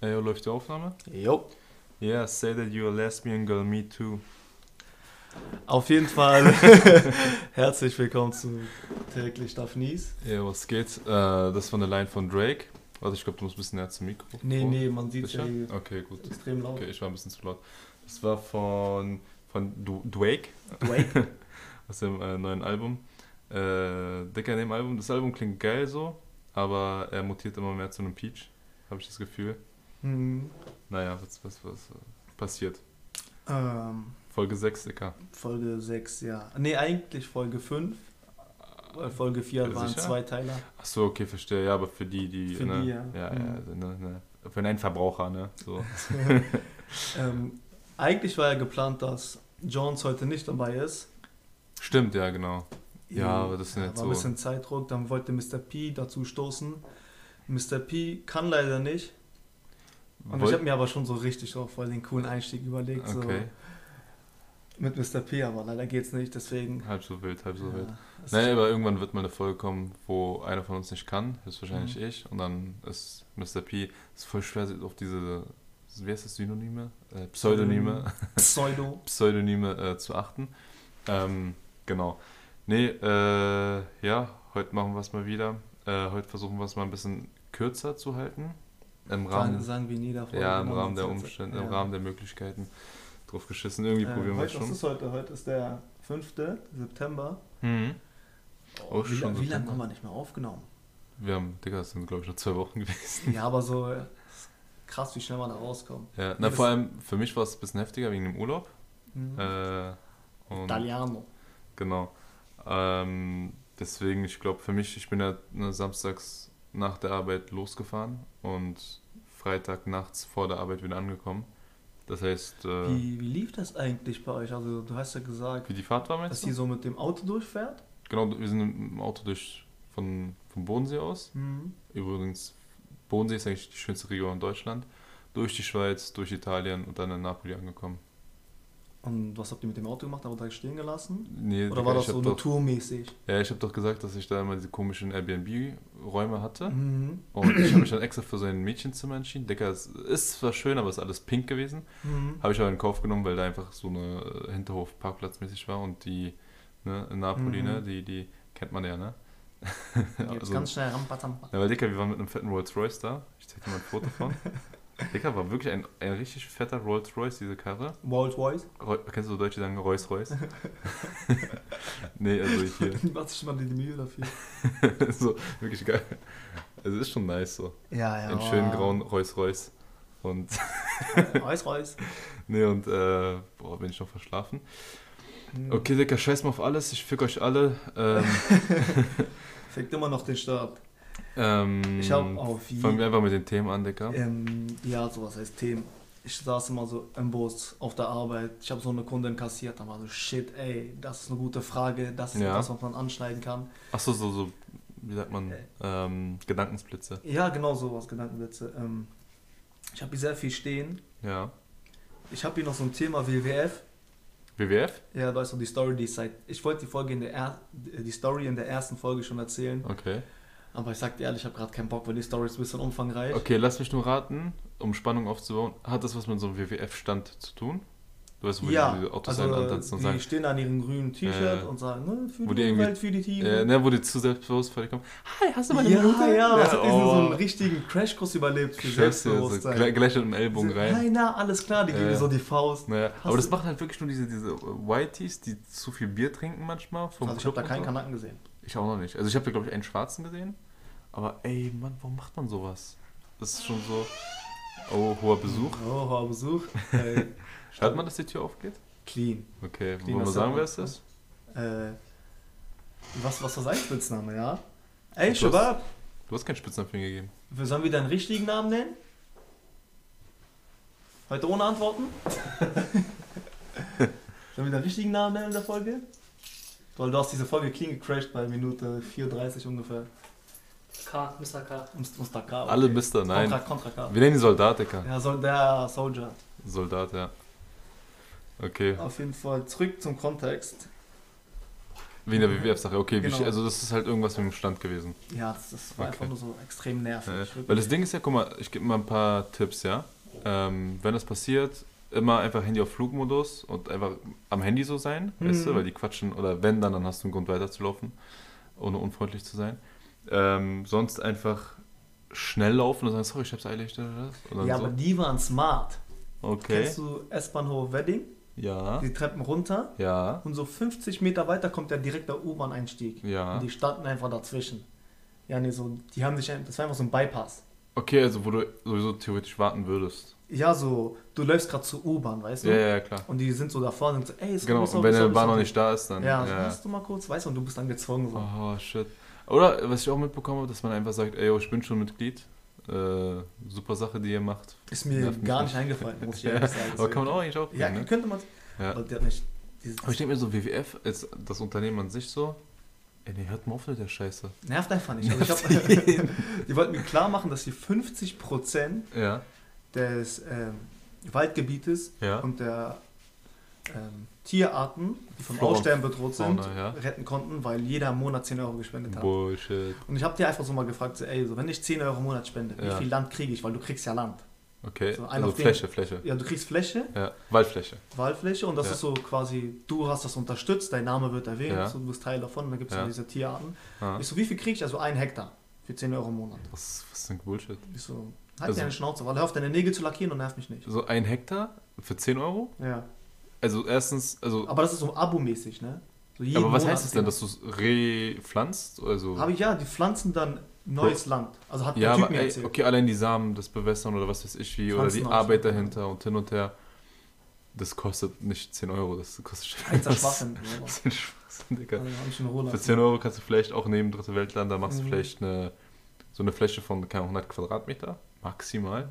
Ey, yo, läuft die Aufnahme? Jo. Yeah, say that you're a lesbian girl, me too. Auf jeden Fall herzlich willkommen zu Täglich Darf Nies. Ja, was geht? Äh, das ist von der Line von Drake. Warte, ich glaube, du musst ein bisschen näher zum Mikro. Nee, nee, man sieht ja hier Okay, gut. extrem laut. Okay, ich war ein bisschen zu laut. Das war von, von du Drake Wake. aus dem äh, neuen Album. Äh, Dicker in dem Album. Das Album klingt geil so, aber er mutiert immer mehr zu einem Peach, habe ich das Gefühl. Hm, Naja, was, was, was äh, passiert? ähm, Folge 6, Dicker. Folge 6, ja. Nee, eigentlich Folge 5. Weil Folge 4 Sicher? waren zwei Teiler. Achso, okay, verstehe. Ja, aber für die, die. Für ne? die, ja. Ja, Mhm. ja, also, ne, ne. Für einen Endverbraucher, ne? So. ähm, eigentlich war ja geplant, dass Jones heute nicht dabei ist. Stimmt, ja, genau. Ja, aber das ist Ja, nicht war so. ein bisschen Zeitdruck, dann wollte Mr. P dazu stoßen. Mr. P kann leider nicht. Und ich habe mir aber schon so richtig auch voll den coolen Einstieg überlegt. Okay, So mit Mr. P, aber leider geht's nicht, deswegen. halb so wild, halb so wild. ja, es Naja, ist- aber irgendwann wird mal eine Folge kommen, wo einer von uns nicht kann, höchstwahrscheinlich Mhm. ich, und dann ist Mr. P, ist voll schwer auf diese, wie heißt das, Synonyme? Äh, Pseudonyme, Pseudo. Pseudonyme äh, zu achten. Ähm, genau. Nee, äh, ja, heute machen wir es mal wieder. Äh, heute versuchen wir es mal ein bisschen kürzer zu halten. Im Rahmen, sagen wir jeder Folge. ja, im Rahmen der Umstände, ja. im Rahmen der Möglichkeiten. Drauf geschissen, irgendwie Äh, probieren wir es heute, was schon. ist heute? Heute ist der 5. September. Mhm. Oh, wie schon wie lange haben wir nicht mehr aufgenommen? Wir haben, Digga, das sind glaube ich noch zwei Wochen gewesen. ja, aber so äh, krass, wie schnell man da rauskommt. Ja, na, vor allem für mich war es ein bisschen heftiger wegen dem Urlaub. Mhm. Äh, und Italiano. genau. Ähm, deswegen, ich glaube, für mich, ich bin ja ne, samstags nach der Arbeit losgefahren und Freitag nachts vor der Arbeit wieder angekommen. Das heißt, äh, wie, Wie, wie lief das eigentlich bei euch? Also, du hast ja gesagt, die Fahrt war, dass die so mit dem Auto durchfährt. Genau, wir sind im Auto durch von, vom Bodensee aus. Mhm. Übrigens, Bodensee ist eigentlich die schönste Region in Deutschland. Durch die Schweiz, durch Italien und dann in Napoli angekommen. Und was habt ihr mit dem Auto gemacht? Aber direkt stehen gelassen? Nee, Oder war das so nur tourmäßig? Ja, ich habe doch gesagt, dass ich da immer diese komischen Airbnb-Räume hatte. Mhm. Und ich habe mich dann extra für so ein Mädchenzimmer entschieden. Digga, es ist zwar schön, aber es ist alles pink gewesen. Mhm. Habe ich aber in Kauf genommen, weil da einfach so eine äh, Hinterhof-Parkplatz-mäßig war. Und die, ne, in Napoli, Mhm. ne, die, die kennt man ja, ne? Jetzt Also- ganz schnell rampazampa. Ja, weil Digga, wir waren mit einem fetten Rolls Royce da. Ich zeig dir mal ein Foto von. Digga, war wirklich ein, ein richtig fetter Rolls Royce, diese Karre. Rolls Royce. Roy, kennst du so Deutsche, die sagen Rolls Royce? nee, also hier. Macht sich mal die Mühe dafür. so, wirklich geil. Also ist schon nice so. Ja, ja. Einen schönen grauen Rolls Royce. Und, Reus, Reus. nee, und, äh, boah, bin ich noch verschlafen. Mhm. Okay, Digga, scheiß mal auf alles, ich fick euch alle. Ähm, Fickt immer noch den Start. Ähm, Ich hab auf Fangen wir einfach mit den Themen an, Digga. Ähm, ja, sowas heißt Themen. Ich saß immer so im Bus auf der Arbeit. Ich habe so eine Kundin kassiert. Da war so, shit, ey, das ist eine gute Frage. Das ist Ja. etwas, was man anschneiden kann. Achso, so, so, wie sagt man, Äh. ähm, Gedankensblitze. Ja, genau sowas, Gedankenblitze. Ähm, ich habe hier sehr viel stehen. Ja. Ich habe hier noch so ein Thema WWF. WWF? Ja, weißt du, die Story, die ich seit. Ich wollte die Folge in der er die Story in der ersten Folge schon erzählen. Okay. Aber ich sag dir ehrlich, ich habe gerade keinen Bock, weil die Story ist ein bisschen umfangreich. Okay, lass mich nur raten, um Spannung aufzubauen. Hat das was mit so einem WWF-Stand zu tun? Du weißt, wo ja, die diese Autos also antanzen und die sagen, stehen an ihrem grünen T-Shirt Äh, und sagen, ne, für wo die die Umwelt, für die Tiere. äh, ne, wo die zu selbstbewusst vor dir kommen. Hi, hast du mal eine ja, Minute? ja, als hätten die so einen oh. richtigen Crashkurs überlebt für Ich schwör's dir, so, Selbstbewusstsein. gleich, gleich mit dem Ellbogen rein. Nein, na, alles klar, die geben Äh, dir so die Faust. Hast aber das machen halt wirklich nur diese, diese Whiteys, die zu viel Bier trinken manchmal. Vom Also ich habe da keinen. Kanaken gesehen. Ich auch noch nicht. Also ich habe da glaube ich einen schwarzen gesehen. Aber ey, Mann, warum macht man sowas? Das ist schon so. Oh, hoher Besuch. Oh, hoher Besuch. äh, Hört man, dass die Tür aufgeht? clean. Okay, Clean, wollen wir sagen, wer es ist? Äh, was, was war sein Spitzname, ja? Ey, Shabab, Du hast keinen Spitznamen für ihn gegeben. sollen wir deinen richtigen Namen nennen? Heute ohne Antworten? sollen wir deinen richtigen Namen nennen in der Folge? Weil du hast diese Folge clean gecrashed bei Minute 34 ungefähr. K, Mr. K. Mr. K. okay. Alle Mister, nein. Contra, Contra K. Wir nennen die Soldatiker. Ja, soll der Soldier. Soldat, ja. Okay. Auf jeden Fall zurück zum Kontext. Wegen der WWF-Sache, okay. Genau. Also das ist halt irgendwas mit dem Stand gewesen. Ja, das, das war Okay. einfach nur so extrem nervig. Äh, wirklich. weil das Ding ist ja, guck mal, ich gebe mal ein paar Tipps, ja. Ähm, wenn das passiert, immer einfach Handy auf Flugmodus und einfach am Handy so sein, weißt du, Mhm. weil die quatschen, oder wenn dann, dann hast du einen Grund weiterzulaufen, ohne unfreundlich zu sein. Ähm, sonst einfach schnell laufen und sagen, sorry, ich hab's eilig, ja, so. aber die waren smart. okay. Kennst du S-Bahnhof Wedding? Ja, Die Treppen runter ja, und so 50 Meter weiter kommt der direkte U-Bahn-Einstieg. ja. Und die standen einfach dazwischen. Ja, nee, so, die haben sich, das war einfach so ein Bypass. Okay, also wo du sowieso theoretisch warten würdest. Ja, so, du läufst gerade zur U-Bahn, weißt du? Ja, ja, klar. Und die sind so da vorne und so, ey, sorry, Genau, und wenn der Bahn noch nicht da ist, dann. Ja, ja. hast du mal kurz, weißt du, und du bist dann gezwungen so. Oh, shit. Oder was ich auch mitbekommen habe, dass man einfach sagt, ey, yo, ich bin schon Mitglied. Äh, super Sache, die ihr macht. Ist mir Nervt gar nicht. eingefallen, muss ich Ja, ehrlich sagen. Aber kann man auch eigentlich auch Ja, ne? könnte man. Ja. Aber Aber ich denke mir so, WWF ist das Unternehmen an sich so. Ey, nee, hört mal auf mit der Scheiße. nervt einfach nicht. Also ich hab, die wollten mir klar machen, dass die 50% Ja, des ähm, Waldgebietes und der ähm, Tierarten, die vom Flora Aussterben bedroht sind, Fauna, ja. retten konnten, weil jeder im Monat 10 Euro gespendet hat. Bullshit. Und ich habe dir einfach so mal gefragt, so, ey, so, wenn ich 10 Euro im Monat spende, Ja. wie viel Land kriege ich? Weil du kriegst ja Land. Okay, So, also auf den- Fläche, Fläche. Ja, du kriegst Fläche, Ja, Waldfläche. Wahlfläche und das Ja. ist so quasi, du hast das unterstützt, dein Name wird erwähnt, Ja. so, du bist Teil davon und dann gibt es Ja. diese Tierarten. Ah, Ich so, wie viel kriege ich? Also ein Hektar für 10 Euro im Monat. was, was ist denn Bullshit? Ich so, halt Also- deine Schnauze, weil er hofft, deine Nägel zu lackieren und nervt mich nicht. So ein Hektar für 10 Euro? Ja. Also erstens, also. Aber das ist so abo-mäßig, ne? So Aber was Monat heißt es denn, 10. dass du es repflanzt? Also, Habe ich ja, die pflanzen dann neues Land. Also hat ja, der Typ mir ey, erzählt. okay, allein die Samen, das Bewässern oder was weiß ich wie, oder die Pflanzen Arbeit ausschneiden, dahinter und hin und her, das kostet nicht 10 Euro, das kostet Einser Schwachsinn. Das ist Schwachsinn, Digga. Also. Für 10 Euro kannst du vielleicht auch neben Dritte Weltland, da machst du Mhm. vielleicht eine, so eine Fläche von keine Ahnung, 100 Quadratmeter, maximal.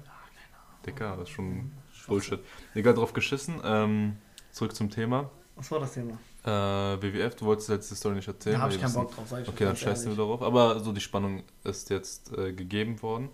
Digga, das ist schon Bullshit. Egal, drauf geschissen. Ähm, zurück zum Thema. Was war das Thema? Äh, WWF, du wolltest jetzt die Story nicht erzählen. Da habe ich keinen Bock drauf, sag ich Okay, dann scheißen wir darauf. Aber so die Spannung ist jetzt äh, gegeben worden.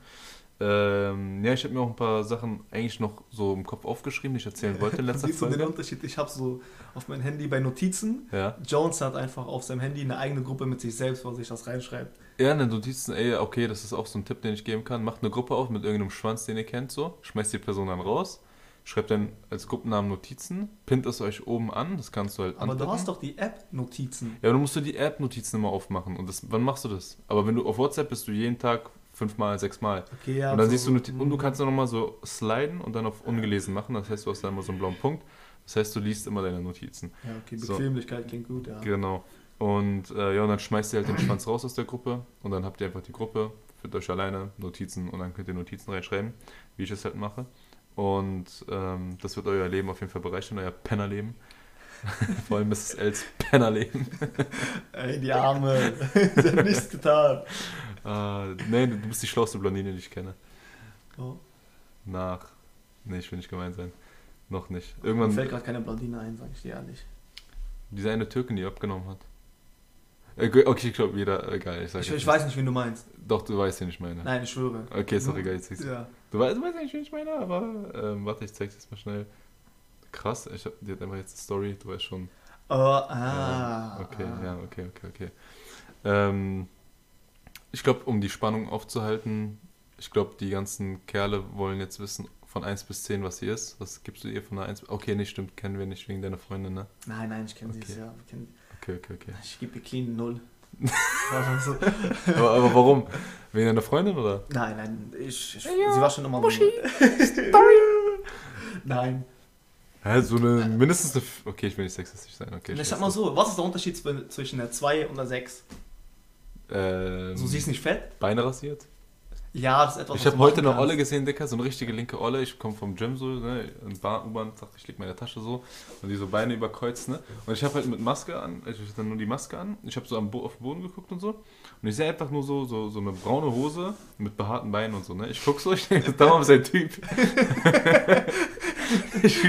Ähm, ja, ich habe mir auch ein paar Sachen eigentlich noch so im Kopf aufgeschrieben, die ich erzählen wollte in letzter Siehst du den Folge. Unterschied? Ich habe so auf mein Handy bei Notizen. Ja. Jones hat einfach auf seinem Handy eine eigene Gruppe mit sich selbst, wo er sich das reinschreibt. ja, in den Notizen, ey, okay, das ist auch so ein Tipp, den ich geben kann. Macht eine Gruppe auf mit irgendeinem Schwanz, den ihr kennt, so. Schmeißt die Person dann raus. Schreibt dann als Gruppennamen Notizen. Pinnt es euch oben an. Das kannst du halt Aber du andocken. hast doch die App Notizen. Ja, du musst du die App-Notizen immer aufmachen. Und das, wann machst du das? Aber wenn du auf WhatsApp bist du jeden Tag fünfmal, sechsmal. Okay, ja. und dann so- siehst du Noti- und du Mhm. kannst dann nochmal so sliden und dann auf ungelesen machen. Das heißt, du hast dann immer so einen blauen Punkt. Das heißt, du liest immer deine Notizen. Ja, okay, So. Bequemlichkeit klingt gut, ja. Genau. Und äh, ja, und dann schmeißt ihr halt den Schwanz raus aus der Gruppe und dann habt ihr einfach die Gruppe für euch alleine, Notizen und dann könnt ihr Notizen reinschreiben, wie ich es halt mache. Und ähm, das wird euer Leben auf jeden Fall bereichern, euer Pennerleben. Vor allem Mrs. Els Pennerleben. Ey, die Arme. Sie hat nichts getan. Äh, nee, du bist die schlauste Blondine, die ich kenne. Oh. Nach. Nee, ich will nicht gemein sein. Noch nicht. Mir Irgendwann, fällt gerade keine Blondine ein, sag ich dir ehrlich. diese eine Türkin, die abgenommen hat. Äh, Okay, ich glaube, jeder, egal, ich Ich, ich weiß nicht, wen du meinst. Doch, du weißt, wen ich meine. Nein, ich schwöre. Okay, ist doch egal, jetzt. Ja. Du weißt, du weißt eigentlich, wen ich meine, aber ähm, warte, ich zeig's jetzt mal schnell. Krass, ich hab, die hat einfach jetzt eine Story, du weißt schon. Oh, ah. Äh, okay, ah. ja, okay, okay, okay. Ähm, ich glaube, um die Spannung aufzuhalten, ich glaube, die ganzen Kerle wollen jetzt wissen, von 1 bis 10, was sie ist. Was gibst du ihr von einer 1 bis... Okay, nicht stimmt, kennen wir nicht wegen deiner Freundin, ne? Nein, nein, ich kenne okay. sie, ja. Kenn... Okay, okay, okay. Ich gebe ihr clean 0 so. Aber, aber warum? Wegen deiner Freundin, oder? Nein, nein, ich, ich, Ja, sie war schon immer Muschi. Nein. Hä, so eine, mindestens eine... F- Okay, ich will nicht sexistisch sein, okay. ich weiß sag mal so, was ist der Unterschied zw- zwischen der 2 und der 6? Ähm, So, sie ist nicht fett? Beine rasiert? Ja, das ist etwas, Ich habe heute eine. Olle gesehen, Dicker, so eine richtige linke Olle. Ich komme vom Gym so, ne, in Bahn, U-Bahn, dachte ich, leg meine Tasche so und die so Beine überkreuzt, ne. Und ich habe halt mit Maske an, ich hatte nur die Maske an. Ich habe so am Bo auf den Boden geguckt und so. Und ich sehe einfach nur so, so, so eine braune Hose mit behaarten Beinen und so, ne. Ich guck so, ich denke, da ist ein Typ. ich,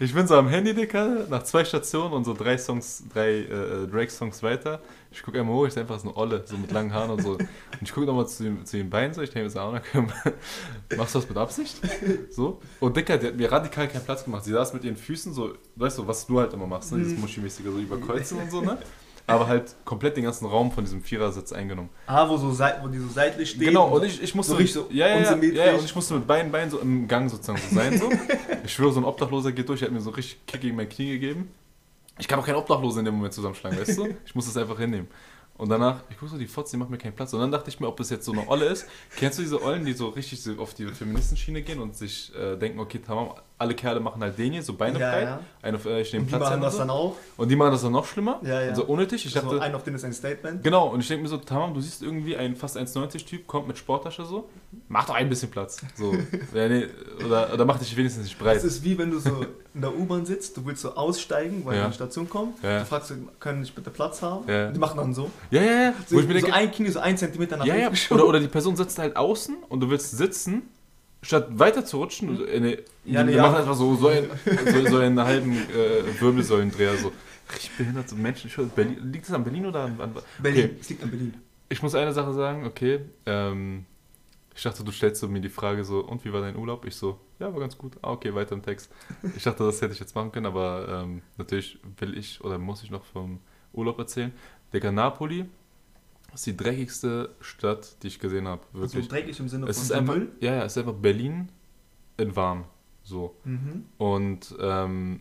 ich bin so am Handy, Dicker, nach zwei Stationen und so drei Songs, drei äh, Drake-Songs weiter. Ich gucke einmal hoch, ich sehe einfach so eine Olle, so mit langen Haaren und so. Und ich gucke nochmal zu, den- zu den Beinen so, ich denke mir so, ah, okay, machst du das mit Absicht? So. Und Dicker, die hat mir radikal keinen Platz gemacht. Sie saß mit ihren Füßen so, weißt du, was du halt immer machst, ne? dieses Muschimäßige, so überkreuzen und so, ne? Aber halt komplett den ganzen Raum von diesem Vierersitz eingenommen. Ah, wo, so, sei- wo die so seitlich stehen. Genau, und ich, ich musste. so richtig so ja, ja, ja, und ich musste mit beiden Beinen so im Gang sozusagen so sein. So. Ich schwöre, so ein Obdachloser geht durch, der hat mir so richtig Kick gegen mein Knie gegeben. Ich kann auch keinen Obdachlosen in dem Moment zusammenschlagen, weißt du? Ich muss das einfach hinnehmen. Und danach, ich guck so, die Fotze, die macht mir keinen Platz. Und dann dachte ich mir, ob es jetzt so eine Olle ist. Kennst du diese Ollen, die so richtig auf die Feministenschiene gehen und sich äh, denken, okay, tamam, alle Kerle machen halt den hier, so Beine Ja, frei. ja. Eine, äh, ich nehme Und die Platz machen das und, dann so. auch. und die machen das dann noch schlimmer. Ja, ja. Und so unnötig. Ich so dachte, ein auf den ist ein Statement. Genau, und ich denke mir so, Tamam, du siehst irgendwie ein fast 1,90-Typ, kommt mit Sporttasche so, mach doch ein bisschen Platz. So. ja, nee, oder, oder mach dich wenigstens nicht breit. Es ist wie wenn du so in der U-Bahn sitzt, du willst so aussteigen, weil Ja. eine Station kommt. Ja. Du fragst, so, können ich bitte Platz haben? Die machen dann so. Ja, ja, ja. So, Wo ich mir so denke, ein Knie, so ein Zentimeter nach ja, ja. Oder, oder die Person sitzt halt außen und du willst sitzen, statt weiter zu rutschen, äh, nee, Ja, nee, wir ja. machen einfach so, so, ein, so, so einen halben äh, Wirbelsäulendreher, so. Richtig behindert, so Menschen. Ich höre, Berlin, liegt das an Berlin oder an, an Berlin, Okay. es liegt in Berlin. Ich muss eine Sache sagen, okay. Ähm, ich dachte, du stellst so mir die Frage so, und wie war dein Urlaub? Ich so, ja, war ganz gut. Ah, okay, weiter im Text. Ich dachte, das hätte ich jetzt machen können, aber ähm, natürlich will ich oder muss ich noch vom Urlaub erzählen. Digga, Napoli ist die dreckigste Stadt, die ich gesehen habe. So Wirklich. dreckig im Sinne es von ist einfach, Müll. ja, ja, es ist einfach Berlin in warm. So. Mhm. Und ähm,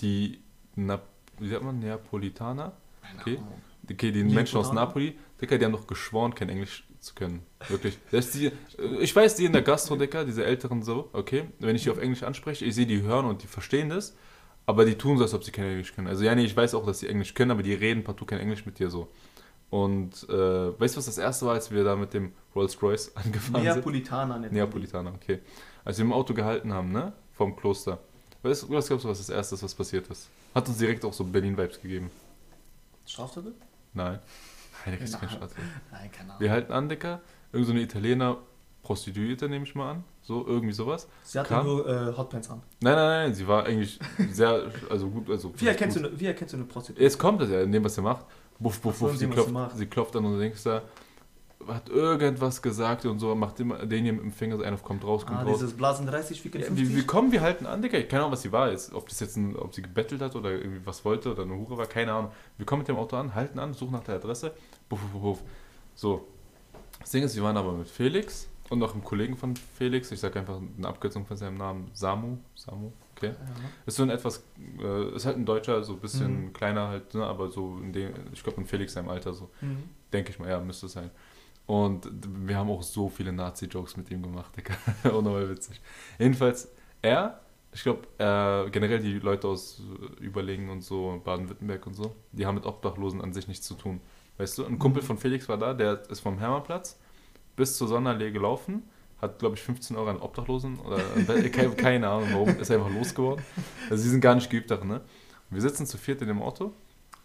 die, Na wie sagt man, Neapolitaner? Okay. Okay, die Menschen aus? Napoli, Dicker, die haben doch geschworen, kein Englisch zu können. Wirklich. Das die, äh, ich weiß, die in der Gastro, Dicker, diese Älteren so, okay, wenn ich die auf Englisch anspreche, ich sehe, die hören und die verstehen das, aber die tun so, als ob sie kein Englisch können. Also ja, nee, ich weiß auch, dass sie Englisch können, aber die reden partout kein Englisch mit dir so. Und äh, weißt du, was das erste war, als wir da mit dem Rolls Royce angefahren sind? Neapolitaner die. Neapolitaner, okay. Als wir im Auto gehalten haben, ne? Vom Kloster. Weißt du, was glaubst du, was das erste ist, was passiert ist? Hat uns direkt auch so Berlin-Vibes gegeben. Strafzettel? Nein. Nein, der kriegt keinen Nein. Keine Ahnung. Wir halten an, Dicker. Irgend so eine Italiener Prostituierte, nehme ich mal an. So, irgendwie sowas. Sie hatte Kam- nur äh, Hotpants an. Nein, nein, nein, sie war eigentlich sehr, also gut, also. Wie erkennst, gut. du eine, wie erkennst du eine Prostituierte? Jetzt kommt es ja, in dem, was sie macht. Buff, buff, so, buff, sie klopft, sie klopft an und denkst da, hat irgendwas gesagt und so, macht immer den hier mit dem Finger, so einer kommt raus, kommt Ah, raus. dieses Blasen 30, wie Ja, wie, wie kommen wir halten an, Digga? Keine Ahnung, was sie war jetzt. Ob das jetzt ein, ob sie gebettelt hat oder irgendwie was wollte oder eine Hure war, keine Ahnung. Wir kommen mit dem Auto an, halten an, suchen nach der Adresse. Buff, buff, buff. So. Das Ding ist, wir waren aber mit Felix und noch einem Kollegen von Felix. Ich sage einfach eine Abkürzung von seinem Namen. Samu. Samu, okay. Ist so ein etwas, äh, ist halt ein Deutscher, so ein bisschen Mhm. kleiner halt, ne, aber so in dem, ich glaube in Felix seinem Alter so. Mhm. Denke ich mal, ja, müsste es sein. Und wir haben auch so viele Nazi-Jokes mit ihm gemacht, Digga. Unnormal witzig. Jedenfalls, er, ich glaube, äh, generell die Leute aus Überlingen und so, Baden-Württemberg und so, die haben mit Obdachlosen an sich nichts zu tun. Weißt du, ein Kumpel Mhm. von Felix war da, der ist vom Hermannplatz bis zur Sonderallee gelaufen, hat, glaube ich, 15 Euro an Obdachlosen oder keine, keine Ahnung warum, ist einfach losgeworden. Also, sie sind gar nicht geübt darin, ne? Wir sitzen zu viert in dem Auto,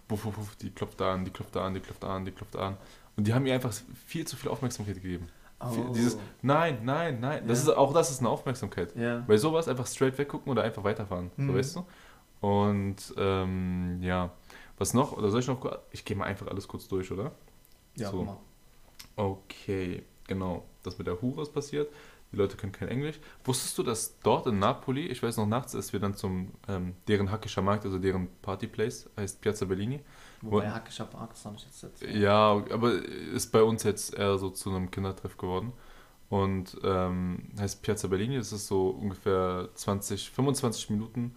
wuff, wuff, wuff, die klopft da an, die klopft da an, die klopft da an, die klopft da an. Und die haben ihr einfach viel zu viel Aufmerksamkeit gegeben. Oh. Dieses, nein, nein, nein. Das Ja. ist, auch das ist eine Aufmerksamkeit. Ja. Bei sowas einfach straight weggucken oder einfach weiterfahren. So, Mhm. weißt du? Und ähm, ja, was noch? Oder soll ich noch? Ich gehe mal einfach alles kurz durch, oder? Ja, So. mal. Okay, genau. Das mit der Hure ist passiert. Die Leute können kein Englisch. Wusstest du, dass dort in Napoli, ich weiß noch nachts, als wir dann zum ähm, deren Hackischer Markt, also deren Partyplace, heißt Piazza Bellini. Wobei Hackischer Park, das habe ich jetzt. jetzt Ja, aber ist bei uns jetzt eher so zu einem Kindertreff geworden. Und ähm, heißt Piazza Bellini, das ist so ungefähr 20, 25 Minuten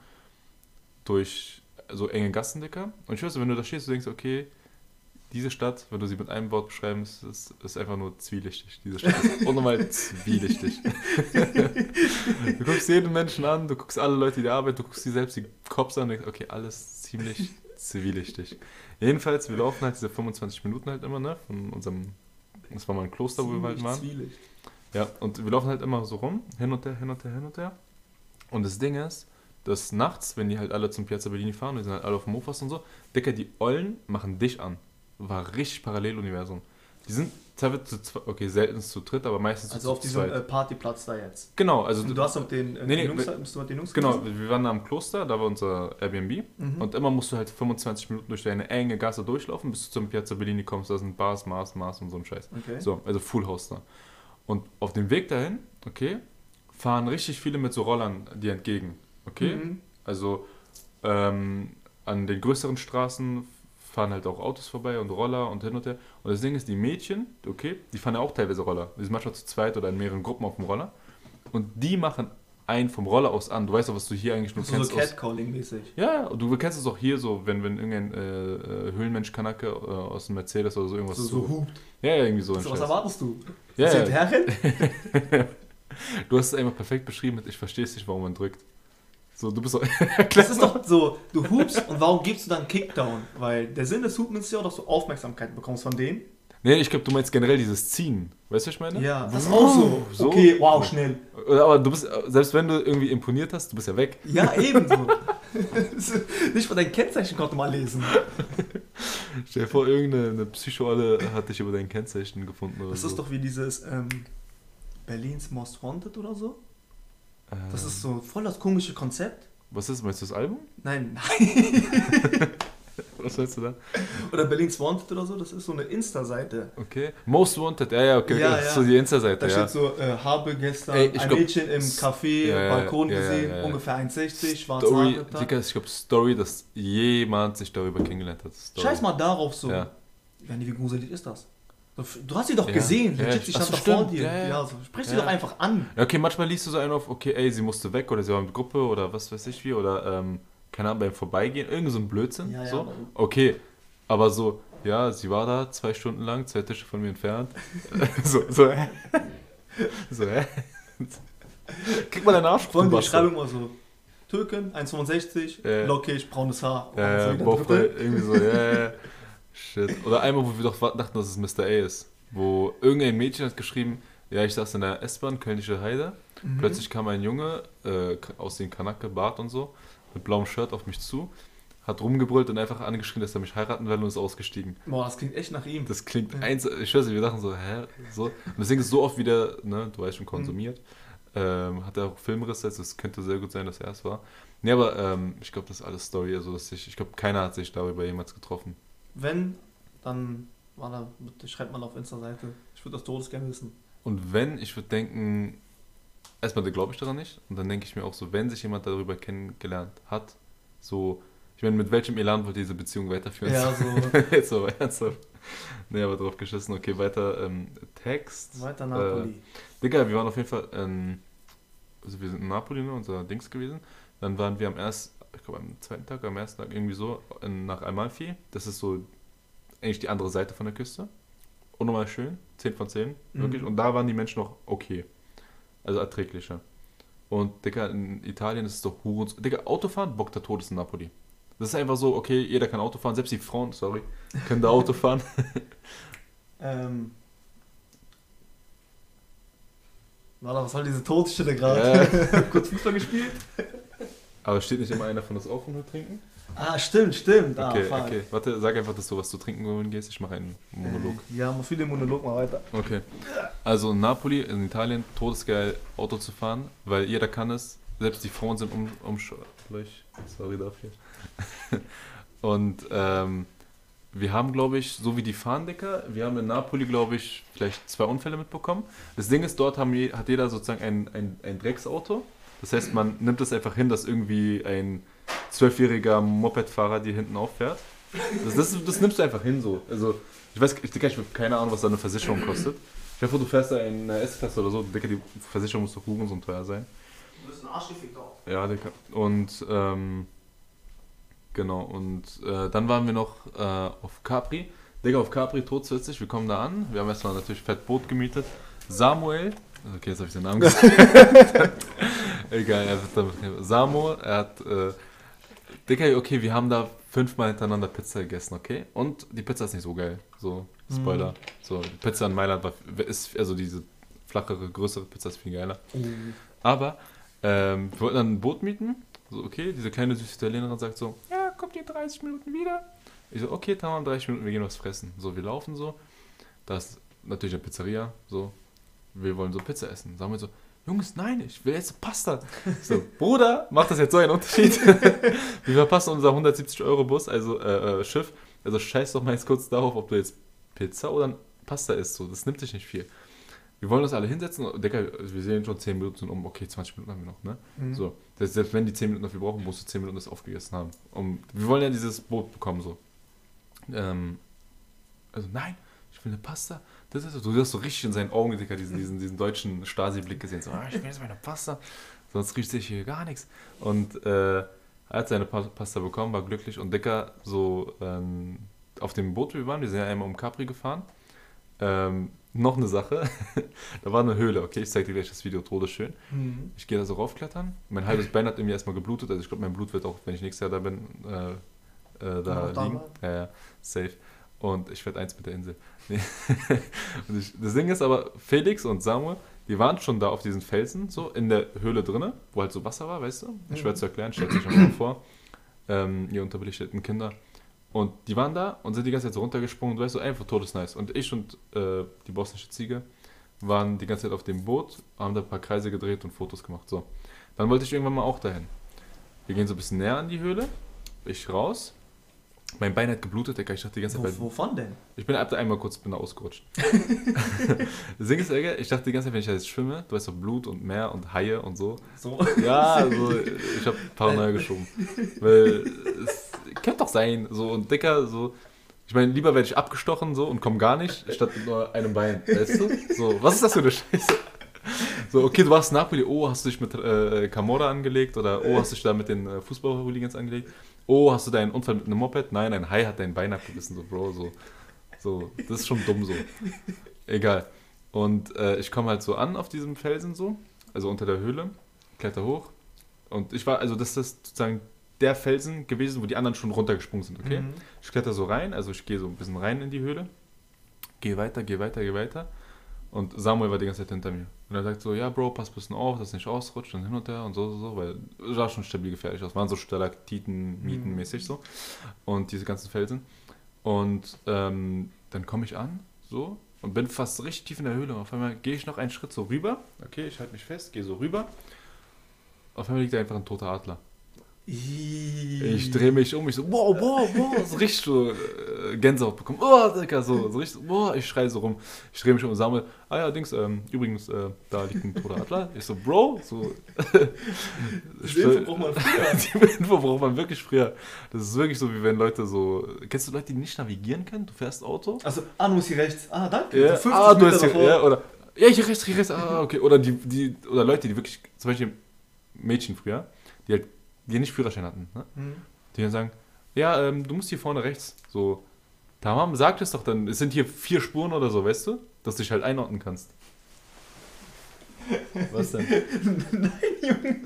durch so enge Gassen, Dicker. Und ich weiß, wenn du da stehst, du denkst, okay, diese Stadt, wenn du sie mit einem Wort beschreibst, ist, ist einfach nur zwielichtig. Diese Stadt ist unnormal zwielichtig. du guckst jeden Menschen an, du guckst alle Leute, die da arbeiten, du guckst die selbst die Cops an und denkst, okay, alles ziemlich zwielichtig. Jedenfalls, wir laufen halt diese 25 Minuten halt immer, ne? Von unserem, das war mal ein Kloster, wo wir halt waren. Zwielicht. Ja, und wir laufen halt immer so rum, hin und her, hin und her, hin und her. Und das Ding ist, dass nachts, wenn die halt alle zum Piazza Bellini fahren, die sind halt alle auf dem Mofas und so, Dicker, die Ollen machen dich an. War richtig Paralleluniversum. Die sind teilweise zu zweit, okay, selten zu dritt, aber meistens Also zu auf diesem äh, Partyplatz da jetzt. genau, also Und du hast mit den, äh, Nee, nee, den Jungs, bist du mit den Jungs genau, gewesen? wir waren da am Kloster, da war unser Airbnb. Mhm. Und immer musst du halt 25 Minuten durch deine enge Gasse durchlaufen, bis du zum Piazza Bellini kommst. Da sind Bars, Mars, Mars und so ein Scheiß. okay. So, also Full House da. Und auf dem Weg dahin, okay, fahren richtig viele mit so Rollern dir entgegen. Okay? Mhm. Also ähm, an den größeren Straßen fahren halt auch Autos vorbei und Roller und hin und her. Und das Ding ist, die Mädchen, okay, die fahren ja auch teilweise Roller. Die sind manchmal zu zweit oder in mehreren Gruppen auf dem Roller. Und die machen einen vom Roller aus an. Du weißt doch, was du hier eigentlich nur So, kennst. so Catcalling-mäßig. ja, und du kennst es auch hier so, wenn, wenn irgendein äh, äh, Höhlenmensch-Kanacke äh, aus dem Mercedes oder so irgendwas So, so hupt. Ja, ja, irgendwie so So, was erwartest du? Ja, Dass ihr hinterherrennt? Du hast es einfach perfekt beschrieben ich verstehe es nicht, warum man drückt. So, du bist so. Das ist doch so, du hupst und warum gibst du dann Kickdown? Weil der Sinn des Hupens ist ja auch, dass du Aufmerksamkeit bekommst von denen. Nee, ich glaube, du meinst generell dieses Ziehen. Weißt du, was ich meine? Ja, das ist auch so. So? Okay, wow, schnell. Aber du bist, selbst wenn du irgendwie imponiert hast, du bist ja weg. Ja, ebenso. Nicht mal dein Kennzeichen konnte mal lesen. Stell dir vor, irgendeine eine Psychoalle hat dich über dein Kennzeichen gefunden oder Das so. ist doch wie dieses ähm, Berlins Most Wanted oder so. Das Ähm, ist so voll das komische Konzept. Was ist, meinst du das Album? Nein, nein. Was meinst du da? Oder Berlins Wanted oder so. Das ist so eine Insta-Seite. Okay. Most Wanted, ja, ja, okay, Ja, okay. Ist ja. so die Insta-Seite, Da ja. steht so, äh, habe gestern Ey, ein glaub, Mädchen im Café, ja, ja, Balkon ja, ja, gesehen, ja, ja. ungefähr 1,60, schwarzer Story. Digga, ich glaube Story, dass jemand sich darüber kennengelernt hat. Story. Scheiß mal darauf so. Ja. Wenn wie gruselig ist das? Du hast sie doch Ja. gesehen, Ja, legit, sie stand doch vor dir. Ja, ja. So, sprich sie doch einfach an. Okay, manchmal liest du so einen auf, okay, ey, sie musste weg oder sie war mit Gruppe oder was weiß ich wie oder, ähm, keine Ahnung, beim Vorbeigehen, irgend so ein Blödsinn. So. aber- Okay, aber so, ja, sie war da zwei Stunden lang, zwei Tische von mir entfernt. so, so, hä? So, hä? Krieg mal deinen Arsch. Vor allem die. Beschreibung war so, Türken, 1,65, Ja. lockig, braunes Haar. Ja, so irgendwie so, ja, ja. Shit. Oder einmal, wo wir doch dachten, dass es Mr. A ist. Wo irgendein Mädchen hat geschrieben, ja, ich saß in der S-Bahn, Kölnische Heide. Mhm. Plötzlich kam ein Junge, äh, aus den Kanake, Bart und so, mit blauem Shirt auf mich zu, hat rumgebrüllt und einfach angeschrien, dass er mich heiraten will und ist ausgestiegen. Boah, das klingt echt nach ihm. Das klingt Ja. eins, ich schwör's wir dachten so, hä? So. Und deswegen ist so oft wieder, ne, du weißt schon, konsumiert. Ähm, hat er auch Filmrisse, also es könnte sehr gut sein, dass er es war. Nee, aber ähm, ich glaube, das ist alles Story, also dass ich, ich glaube, keiner hat sich darüber jemals getroffen. Wenn, dann war da, schreibt mal auf Insta-Seite. Ich würde das Todes gerne wissen. Und wenn, ich würde denken, erstmal glaube ich daran nicht. Und dann denke ich mir auch so, wenn sich jemand darüber kennengelernt hat, so, ich meine, mit welchem Elan wollt ihr diese Beziehung weiterführen? Ja, so Jetzt aber ernsthaft. Nee, aber drauf geschissen. Okay, weiter ähm, Text. weiter Napoli. Digga, wir waren auf jeden Fall, ähm, also wir sind in Napoli, ne, unser Dings gewesen. Dann waren wir am ersten, ich glaube am zweiten Tag, am ersten Tag irgendwie so in, nach Amalfi. Das ist so eigentlich die andere Seite von der Küste. Unnormal schön, 10 von 10, wirklich. Mhm. Und da waren die Menschen noch okay. Also erträglicher. Und Digga, in Italien ist es doch Hurens. Digga, Autofahren bockt der Todes in Napoli. Das ist einfach so, okay, jeder kann Auto fahren, selbst die Frauen, sorry, können da Auto fahren. Ähm. Warte, was war diese Todesstille gerade? Ja. Kurz Fußball gespielt? Aber steht nicht immer einer von uns auf und will trinken? Ah, stimmt, stimmt. Ah, Okay, fuck. okay. Warte, sag einfach, dass du was zu trinken holen gehst. Ich mache einen Monolog. Äh, Ja, mal viel den Monolog mal weiter. Okay. Also in Napoli, in Italien, todesgeil Auto zu fahren, weil jeder kann es. Selbst die Frauen sind um, umschaulich. Sorry dafür. Und ähm, wir haben, glaube ich, so wie die fahren, Dicker, wir haben in Napoli, glaube ich, vielleicht zwei Unfälle mitbekommen. Das Ding ist, dort haben, hat jeder sozusagen ein, ein, ein Drecksauto. Das heißt, man nimmt es einfach hin, dass irgendwie ein zwölfjähriger Mopedfahrer dir hinten auffährt. Das, das, das nimmst du einfach hin so. Also, ich weiß, ich, Digga, ich habe keine Ahnung, was da eine Versicherung kostet. Dir vor, du fährst da in S-Klasse oder so, Digga, die Versicherung muss doch huren so teuer sein. Du bist ein Arsch gefickt auch. Ja, Digga. Und, ähm, genau, und äh, dann waren wir noch äh, auf Capri. Digga, auf Capri, todswitzig, wir kommen da an. Wir haben erstmal natürlich fett Boot gemietet. Samuel, okay, jetzt habe ich den Namen gesagt. Egal, er wird damit. Samuel, er hat, äh, Digga, okay, wir haben da fünfmal hintereinander Pizza gegessen, okay? Und die Pizza ist nicht so geil. So, Spoiler. Mhm. So, die Pizza in Mailand war, ist, also diese flachere, größere Pizza ist viel geiler. Oh. Aber ähm, wir wollten dann ein Boot mieten. So, okay, diese kleine süße Italienerin sagt so, ja, kommt ihr 30 Minuten wieder? Ich so, okay, tamam, 30 Minuten, wir gehen was fressen. So, wir laufen so. Da ist natürlich eine Pizzeria, so. Wir wollen so Pizza essen. Sagen wir so, Jungs, nein, ich will jetzt Pasta. So, Bruder, macht das jetzt so einen Unterschied? wir verpassen unser 170-Euro-Bus, also äh, äh, Schiff. Also scheiß doch mal jetzt kurz darauf, ob du jetzt Pizza oder Pasta isst. So, das nimmt dich nicht viel. Wir wollen uns alle hinsetzen. Digga, wir sehen schon 10 Minuten um. Okay, 20 Minuten haben wir noch, ne? Mhm. So, selbst wenn die 10 Minuten dafür brauchen, musst du 10 Minuten das aufgegessen haben. Um, wir wollen ja dieses Boot bekommen, so. Ähm, also nein, ich will eine Pasta. Das ist, du hast so richtig in seinen Augen, Digga, diesen, diesen, diesen deutschen Stasi-Blick gesehen. So, ah, ich will jetzt meine Pasta. Sonst riecht sich hier gar nichts. Und äh, er hat seine Pa- Pasta bekommen, war glücklich. Und Dicker, so ähm, auf dem Boot, wie wir waren, wir sind ja einmal um Capri gefahren. Ähm, noch eine Sache. da war eine Höhle, okay? Ich zeig dir gleich das Video, todesschön. Mhm. Ich gehe da so raufklettern. Mein halbes Bein hat irgendwie erstmal geblutet. Also ich glaube, mein Blut wird auch, wenn ich nächstes Jahr da bin, äh, äh, da liegen. Ja, ja, safe. Und ich werde eins mit der Insel. Nee. ich, das Ding ist aber, Felix und Samuel, die waren schon da auf diesen Felsen, so in der Höhle drinne, wo halt so Wasser war, weißt du? Schwer Mhm. zu erklären, stellt sich mal vor. Ähm, ihr unterbelichteten Kinder. Und die waren da und sind die ganze Zeit so runtergesprungen, weißt du, einfach todesnice. Und ich und äh, die bosnische Ziege waren die ganze Zeit auf dem Boot, haben da ein paar Kreise gedreht und Fotos gemacht. So. Dann wollte ich irgendwann mal auch dahin. Wir gehen so ein bisschen näher an die Höhle. Ich raus. Mein Bein hat geblutet, Digga. Ich dachte die ganze Zeit, Wo, wovon denn? ich bin ab da einmal kurz bin da ausgerutscht. das Ding ist, Digga, ich dachte die ganze Zeit, wenn ich jetzt schwimme, du weißt doch Blut und Meer und Haie und so. So. Ja, also ich habe Paranoia geschoben. Weil es könnte doch sein, so und dicker, so. Ich meine, lieber werde ich abgestochen so und komme gar nicht, statt mit nur einem Bein. Weißt du? So, was ist das für eine Scheiße? So, okay, du warst Napoli, oh, hast du dich mit äh, Camorra angelegt oder oh, hast du dich da mit den äh, Fußball-Hooligans angelegt? Oh, hast du deinen Unfall mit einem Moped? Nein, ein Hai hat dein Bein abgebissen, so, Bro, so. So, das ist schon dumm so. Egal. Und äh, ich komme halt so an auf diesem Felsen so, also unter der Höhle, kletter hoch. Und ich war, also das ist sozusagen der Felsen gewesen, wo die anderen schon runtergesprungen sind, okay? Mhm. Ich kletter so rein, also ich gehe so ein bisschen rein in die Höhle, gehe weiter, gehe weiter, gehe weiter. Und Samuel war die ganze Zeit hinter mir. Und er sagt so, ja Bro, pass ein bisschen auf, dass nicht ausrutscht und hin und her und so, so, so, weil es sah schon stabil gefährlich aus. Waren so Stalaktiten, Mhm. mäßig so. Und diese ganzen Felsen. Und ähm, dann komme ich an, so, und bin fast richtig tief in der Höhle. Auf einmal gehe ich noch einen Schritt so rüber. Okay, ich halte mich fest, gehe so rüber. Auf einmal liegt da einfach ein toter Adler. Ich Ich drehe mich um, ich so, wow, wow, wow, so richtig so äh, Gänsehaut bekommen. Oh, Digga, so, so richtig, boah, ich schreie so rum. Ich drehe mich um und sammle, ah ja, Dings, ähm, übrigens, äh, da liegt ein toter Adler. Ich so, Bro, so. Die Info braucht man früher. Die Info braucht man wirklich früher. Das ist wirklich so, wie wenn Leute so. Kennst du Leute, die nicht navigieren können? Du fährst Auto? Also, ah, du musst hier rechts. Ah, danke. Ja, So 50 ah, du hast hier, ja, oder. Ja, hier rechts, hier rechts, ah, okay. Oder die, die, oder Leute, die wirklich, zum Beispiel Mädchen früher, die halt, die nicht Führerschein hatten, ne? Hm. Die dann sagen, ja, ähm, du musst hier vorne rechts. So, Tamam, sag es doch dann. Es sind hier vier Spuren oder so, weißt du? Dass du dich halt einordnen kannst. Was denn? Nein, Junge.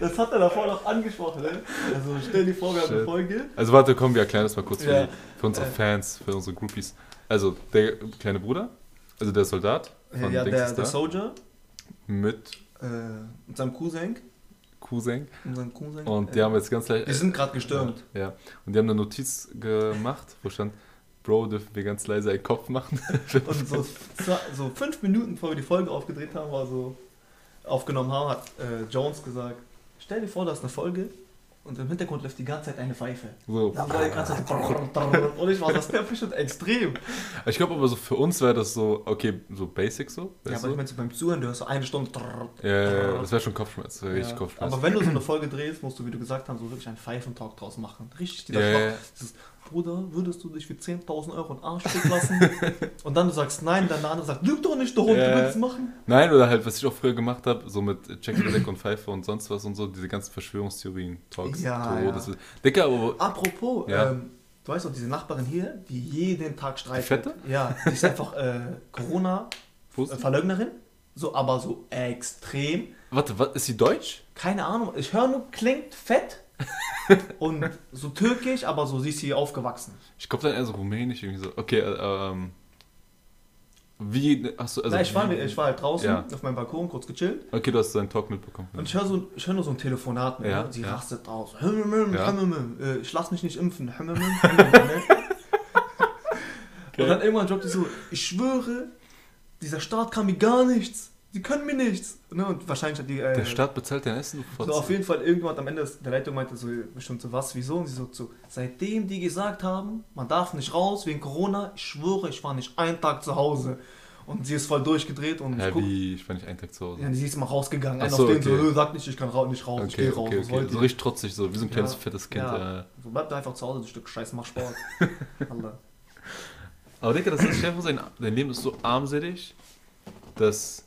das hat er davor noch angesprochen, ne? Also stell dir vor, wir haben eine Shit. Folge. Also warte, komm, wir erklären das mal kurz für, Ja. für unsere Äh. Fans, für unsere Groupies. Also, der kleine Bruder, also der Soldat von ja, Dings der, ist der Soldier mit äh, mit seinem Cousin. Cousin. Seinem Cousin. Und äh, die haben jetzt ganz leicht. die sind gerade gestürmt. Ja, und die haben eine Notiz gemacht, wo stand, Bro, dürfen wir ganz leise einen Kopf machen? Und so, so fünf Minuten, bevor wir die Folge aufgedreht haben, war so aufgenommen haben, hat äh, Jones gesagt, stell dir vor, da ist eine Folge und im Hintergrund läuft die ganze Zeit eine Pfeife. So. War die ganze Zeit und ich war das nervig und extrem. Ich glaube aber so für uns wäre das so, okay, so basic so. Ja, aber ich du? meine, so beim Zuhören, du hörst so eine Stunde. ja, ja, ja, das wäre schon Kopfschmerz, wäre richtig Ja. Kopfschmerz. Aber wenn du so eine Folge drehst, musst du, wie du gesagt hast, so wirklich einen Pfeifentalk draus machen. Richtig, dieser Ja, ja, ja. Dieses, Bruder, würdest du dich für 10.000 Euro in Arsch lassen? und dann du sagst nein, dann der andere sagt, lüg doch nicht, du Hund, Ja. du willst es machen. Nein, oder halt, was ich auch früher gemacht habe, so mit Jackie Black und Pfeife und sonst was und so, diese ganzen Verschwörungstheorien, Talks. Ja, ja. Das ist, Dicker, aber Apropos, Ja. ähm, du weißt doch, diese Nachbarin hier, die jeden Tag streitet. Fette? Ja, die ist einfach äh, Corona-Verleugnerin. So, aber so extrem. warte, was, ist sie deutsch? Keine Ahnung, ich höre nur, klingt fett. und so türkisch, aber so sie ist hier aufgewachsen. Ich glaube dann eher so rumänisch, irgendwie so. Okay, äh, ähm. Wie hast du. Also, Na, ich, war, ich war halt draußen Ja. auf meinem Balkon, kurz gechillt. Okay, du hast deinen Talk mitbekommen. Und ich höre so, ich hör nur so ein Telefonat mit, Ja, ne? sie ja. rastet aus. Ja. äh, Ich lass mich nicht impfen. Ne? Und dann irgendwann droppt sie so, ich schwöre, dieser Staat kann mir gar nichts. Sie können mir nichts. Ne? Und wahrscheinlich hat die... Äh, Der Staat bezahlt dein Essen, so auf jeden Fall irgendwann am Ende der Leitung meinte so bestimmt so was, wieso? Und sie so, so seitdem die gesagt haben, man darf nicht raus wegen Corona, ich schwöre, ich war nicht einen Tag zu Hause. Und sie ist voll durchgedreht und Hä, ich guck, wie? Ich war nicht einen Tag zu Hause. ja, sie ist mal rausgegangen. Ach Einer so, auf den so, okay. "Äh, sag nicht, ich kann ra nicht raus, ich Okay, geh raus, okay, okay. So richtig trotzig, so wie so ein kleines Ja, fettes Kind. ja. Ja. So, bleib einfach zu Hause, du Stück Scheiße, mach Sport. Aber Digga, das ist einfach sein, dein Leben ist so armselig, dass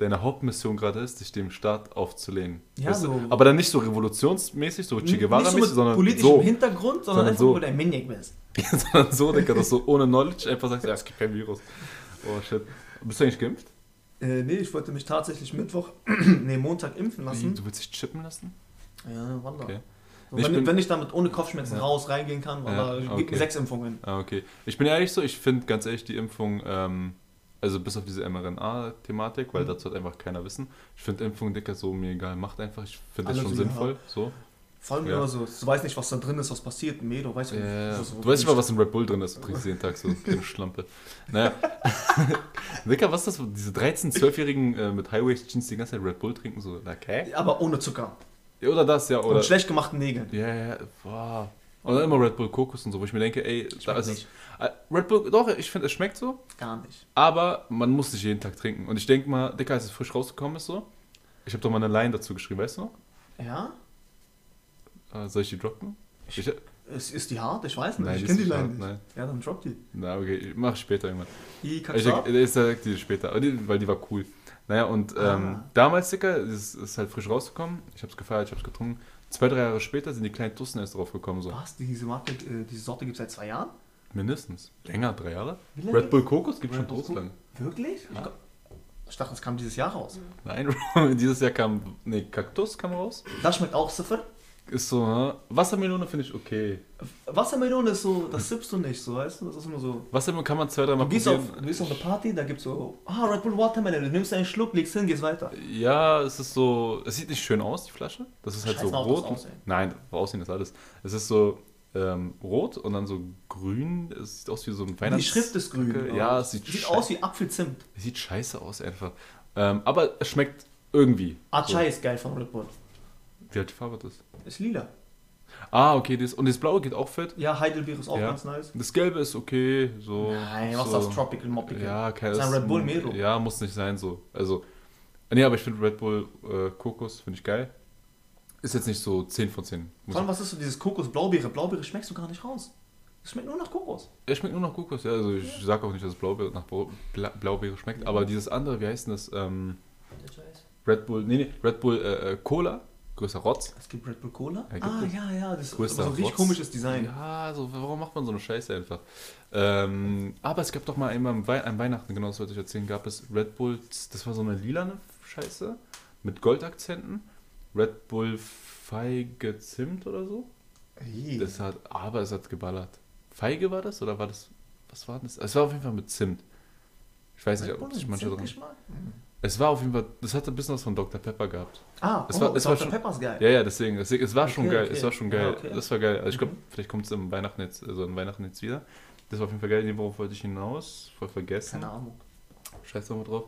deine Hauptmission gerade ist, dich dem Staat aufzulehnen. Ja, Weißt so- Aber dann nicht so revolutionsmäßig, so Che so Guevara-mäßig, mit sondern politischem so, Hintergrund, sondern, Sondern einfach, so. wo ein Maniac bist. sondern so, Digga, dass du ohne Knowledge einfach sagst, ja, es gibt kein Virus. Oh shit. Bist du eigentlich geimpft? Äh, nee, ich wollte mich tatsächlich Mittwoch, nee, Montag impfen lassen. du willst dich chippen lassen? Ja, Wanda. Okay. So, Ich wenn, bin- wenn ich damit ohne Kopfschmerzen Ja. raus reingehen kann, Wanda, Ja, okay. mir sechs Impfungen. Ah, okay. Ich bin ehrlich so, ich finde ganz ehrlich die Impfung, ähm, also bis auf diese mRNA-Thematik, weil Mhm. dazu hat einfach keiner wissen. Ich finde Impfung, Dicker, so mir egal, macht einfach. Ich finde das schon sinnvoll. So. Vor allem Ja. immer so, du weißt nicht, was da drin ist, was passiert. Weißt du, Ja, was- du weißt nicht mal, was in Red Bull drin ist. Du trinkst jeden Tag so eine Schlampe. Naja. Dicker, was ist das? Diese 13-, 12-Jährigen äh, mit High-Waist-Jeans die ganze Zeit Red Bull trinken, so, okay? Aber ohne Zucker. Ja, Oder das, ja, oder. Und schlecht gemachten Nägeln. Ja, ja, wow. Und dann immer Red Bull Kokos und so, wo ich mir denke, ey, da ist es. nicht. Äh, Red Bull, doch, ich finde, es schmeckt so. Gar nicht. Aber man muss nicht jeden Tag trinken. Und ich denke mal, Dicker, als es frisch rausgekommen ist, so. Ich habe doch mal eine Line dazu geschrieben, weißt du? Ja? Äh, soll ich die droppen? Ich, Ist, ist die hart? Ich weiß nicht. Nein, ich kenne die Line hart, nicht. nein. Ja, dann drop die. na, okay, ich mach ich später irgendwann. Die Ich, kannst du ich sag die später, weil die war cool. Naja, und ähm, Ah. damals, Dicker, ist, ist halt frisch rausgekommen. Ich hab's gefeiert, ich hab's getrunken. Zwei, drei Jahre später sind die kleinen Tussen erst drauf gekommen, so. Was? Diese Marke, äh, diese Sorte gibt es seit zwei Jahren? Mindestens. Länger, drei Jahre? Red Bull Kokos gibt Red schon lang. Wirklich? Ich, glaub- ich dachte, das kam dieses Jahr raus. Nein, dieses Jahr kam, nee, Kaktus kam raus. Das schmeckt auch super. Ist so, hä? Wassermelone finde ich okay. Wassermelone ist so, das sippst du nicht, so weißt du? Das ist immer so. Wassermelone kann man zwei, dreimal Du gehst, auf, probieren. du gehst auf eine Party, da gibt's so, ah, Red Bull Watermelon, du nimmst einen Schluck, legst hin, gehst weiter. Ja, es ist so, es sieht nicht schön aus, die Flasche. Das ist halt Scheiß so auf rot. Aussehen. Nein, Aussehen ist alles. Es ist so ähm, rot und dann so grün. Es sieht aus wie so ein Weihnachts... Die Schrift ist grün. Ja, es sieht, Sieht aus wie Apfelzimt. es sieht scheiße aus einfach. Ähm, aber es schmeckt irgendwie. Achai ist geil von Red Bull. Wie die Farbe das? Ist lila. Ah, okay, das, und das blaue geht auch fett. Ja, Heidelbeer ist auch Ja. ganz nice. Das gelbe ist okay, so. Nein, was so. ist das Tropical Mopical? Ja, kein Das ist ein Red Bull Mero. Ja, muss nicht sein so. Also, nee, aber ich finde Red Bull äh, Kokos finde ich geil. Ist jetzt nicht so 10 von 10. Muss Vor allem, was ist so dieses Kokos-Blaubeere? Blaubeere schmeckst du gar nicht raus. Es schmeckt nur nach Kokos. Er schmeckt nur nach Kokos, ja. Also ich sage auch nicht, dass Blaubeere nach Blau- Bla Blaubeere schmeckt, aber dieses andere, wie heißt denn das? Ähm. Red Bull, nee, nee, Red Bull äh, äh, Cola, größer Rotz. Es gibt Red Bull Cola? Ja, ah, ja, ja, das ist Größter so richtig Rotz. komisches Design. Ja, so, warum macht man so eine Scheiße einfach? Ähm, aber es gab doch mal einmal am, an Weihnachten, genau das wollte ich erzählen, gab es Red Bull, das war so eine lilane Scheiße mit Goldakzenten. Red Bull Feige Zimt oder so. Ih. Das hat, aber es hat geballert. Feige war das oder war das, was war das? Es war auf jeden Fall mit Zimt. Ich weiß nicht, Red Bull ob sich manche dran. Zimtgeschmack? Es war auf jeden Fall, das hatte ein bisschen was von Dr. Pepper gehabt. Ah, Es oh, war- es war Dr. schon- Pepper ist geil. Ja, ja, deswegen, deswegen es war schon Okay, geil, okay. es war schon Ja, geil. okay. Das war geil. Also ich glaube, Mhm. vielleicht kommt es im Weihnachten jetzt, also in Weihnachten jetzt wieder. Das war auf jeden Fall geil. Worauf wollte ich hinaus? Voll vergessen. Keine Ahnung. Scheiß nochmal drauf.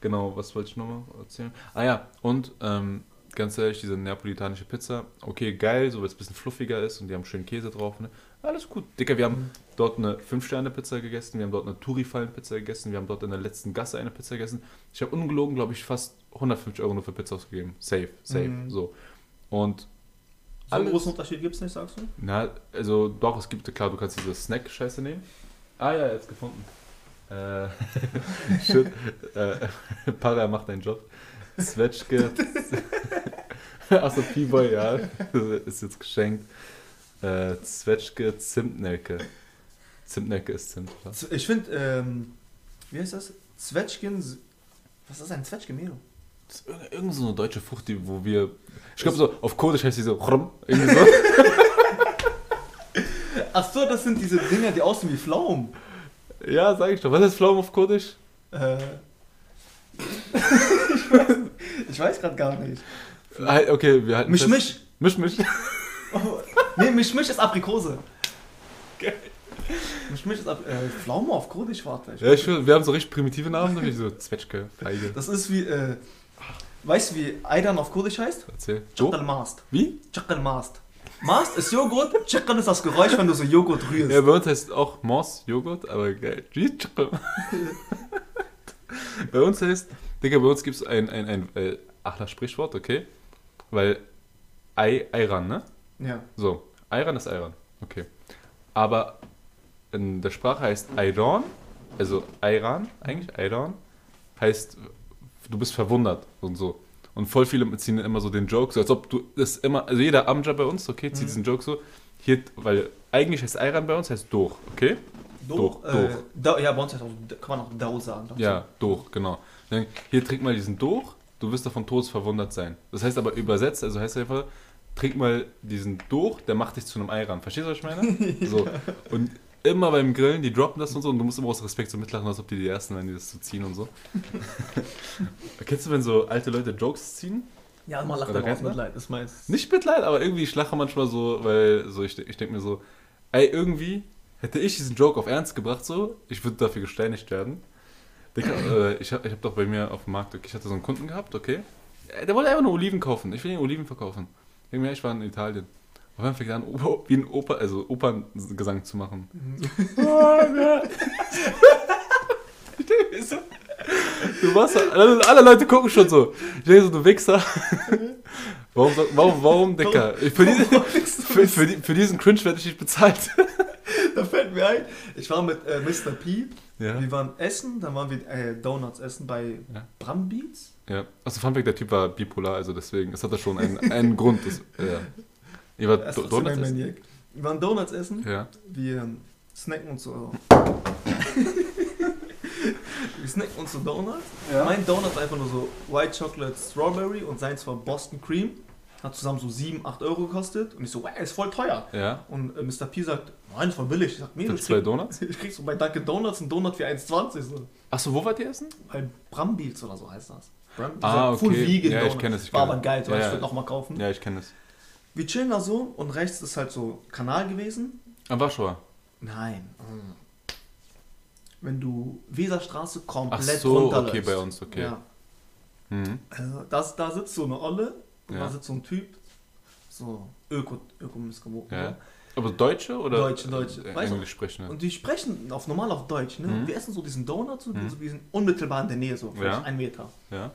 Genau, was wollte ich nochmal erzählen? Ah ja, und ähm, ganz ehrlich, diese neapolitanische Pizza, okay, geil, so weil es ein bisschen fluffiger ist und die haben schön Käse drauf. Ne? Alles gut. Dicker, wir haben dort eine 5-Sterne-Pizza gegessen, wir haben dort eine Touri-Fallen-Pizza gegessen, wir haben dort in der letzten Gasse eine Pizza gegessen. Ich habe ungelogen, glaube ich, fast 150 Euro nur für Pizza ausgegeben. Safe, safe, Mhm. so. Und So einen großen Unterschied gibt es nicht, sagst du? na, also doch, es gibt, klar, du kannst diese Snack-Scheiße nehmen. Ah ja, jetzt gefunden. Äh, shit. Äh, Para macht einen Job. Zwetschge. Achso, P-Boy, ja. Ist jetzt geschenkt. Äh, Zwetschge, Zimtnelke. Zimtnelke ist Zimt, oder? Ich finde, ähm, wie heißt das? Zwetschgen. Was ist ein Zwetschgemelo? Ist irgend so eine deutsche Frucht, die, wo wir. Ich glaube, so auf Kurdisch heißt die so. Chrum, irgendwie so. Achso, das sind diese Dinger, die aussehen wie Pflaumen. ja, sag ich doch. Was heißt Pflaumen auf Kurdisch? Äh. ich weiß, ich weiß gerade gar nicht. Halt, Okay, wir halten. Misch, fest- misch. Misch, misch. Oh, nee, Misch, misch ist Aprikose. Geil. Misch, misch ist Ap äh, Pflaume auf Kurdisch, warte. Ja, ich will, wir haben so richtig primitive Namen, wie so Zwetschge, Feige. Das ist wie, äh, weißt du, wie Aydan auf Kurdisch heißt? Erzähl. Chakal Mast. Wie? Chakal Mast. Mast ist Joghurt, Chakal ist das Geräusch, wenn du so Joghurt rührst. Ja, bei uns heißt auch Moss Joghurt, aber geil. Bei uns heißt, Digga, bei uns gibt es ein, ein, ein, äh, ach, das Sprichwort, okay? Weil Ei, Eiran, ne? Ja. So, Eiran ist Eiran, okay. Aber in der Sprache heißt Eiran, also Eiran eigentlich, Eiran, heißt, du bist verwundert und so. Und voll viele ziehen immer so den Joke, so als ob du das immer, also jeder Amja bei uns, okay, zieht Mhm. diesen Joke so, hier, weil eigentlich heißt Eiran bei uns, heißt durch, okay? Doch, Doch, äh. Da, ja, bei uns heißt auch, kann man auch Dau sagen. Ja, durch, genau. Hier trink mal diesen durch, du wirst davon todesverwundert sein. Das heißt aber übersetzt, also heißt einfach, trink mal diesen durch, der macht dich zu einem Eiran. Verstehst du, was ich meine? So. Und immer beim Grillen, die droppen das und so und du musst immer aus Respekt so mitlachen, als ob die die Ersten wären, die das so ziehen und so. Kennst du, wenn so alte Leute Jokes ziehen? Ja, man lacht Oder immer aus? Mitleid. Das meist. Nicht Mitleid, aber irgendwie ich lache manchmal so, weil so ich, ich denke mir so, ey, irgendwie hätte ich diesen Joke auf Ernst gebracht so, ich würde dafür gesteinigt werden. Digga, äh, ich habe ich hab doch bei mir auf dem Markt, okay, ich hatte so einen Kunden gehabt, okay. Äh, Der wollte einfach nur Oliven kaufen. Ich will ihm Oliven verkaufen. Irgendwie, ich war in Italien. Auf einmal fängt er an, Oper, wie ein Oper, also Operngesang zu machen. Du warst alle, alle Leute gucken schon so. Ich denke so, du Wichser. Warum, warum, warum, Dicker? Für, die, für, für, für diesen Cringe werde ich nicht bezahlt. Da fällt mir ein, ich war mit äh, Mr. P. Ja. Wir waren essen, dann waren wir äh, Donuts essen bei Ja. Brambeats. Ja. Also Funfact, der Typ war bipolar, also deswegen, es hat da schon einen, einen Grund. Das, ja. Ihr wart Das Donuts essen? Maniac. Wir waren Donuts essen. Ja. Wir snacken uns so. wir snacken uns so Donuts. Ja. Mein Donut war einfach nur so White Chocolate Strawberry und seins war Boston Cream. Hat zusammen so 7, 8 Euro gekostet. Und ich so, wow, ist voll teuer. Ja. Und äh, Mr. P sagt, nein, ist voll billig. Ich sag, nee, ich zwei krieg, Donuts? ich krieg so bei Dunkin' Donuts einen Donut für 1,20. So. Achso, wo wart ihr essen? Bei Brambeats oder so heißt das. Ah, dieser Full okay. Vegan Ja, ich Donut. kenn es, ich War kenn aber es. geil, so, Ja, ich ja. würde nochmal kaufen. Ja, ich kenne es. Wir chillen da so und rechts ist halt so Kanal gewesen. Am Warschauer. Nein. Wenn du Weserstraße komplett Ach so, runterläufst. okay, bei uns, okay. Ja. Mhm. Äh, das, da sitzt so eine Olle und Ja. da sitzt so ein Typ. So Öko, Öko Ja. Aber Deutsche oder? Deutsche, Deutsche. Äh, Englisch sprechen. Und die sprechen auf normal auf Deutsch, ne? Mhm. Wir essen so diesen Donut, so, Mhm. so wir sind unmittelbar in der Nähe, so vielleicht Ja. ein Meter. Ja.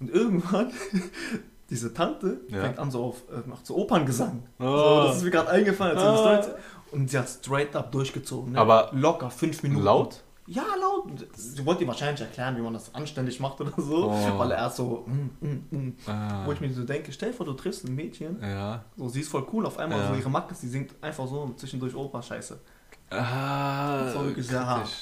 Und irgendwann, diese Tante Ja. fängt an so auf, äh, macht so Operngesang. So, Oh. das ist mir gerade eingefallen, als Ah. Und sie hat straight up durchgezogen. Ne? Aber locker fünf Minuten. Laut? Ja, laut. Sie wollte ihm wahrscheinlich erklären, wie man das anständig macht oder so. Oh. Weil er erst so, mm, mm, mm. Ah. wo ich mir so denke, stell dir vor, du triffst ein Mädchen, Ja. so sie ist voll cool, auf einmal Ja. so ihre Macke, sie singt einfach so zwischendurch Oper-Scheiße. Ah, Das kritisch,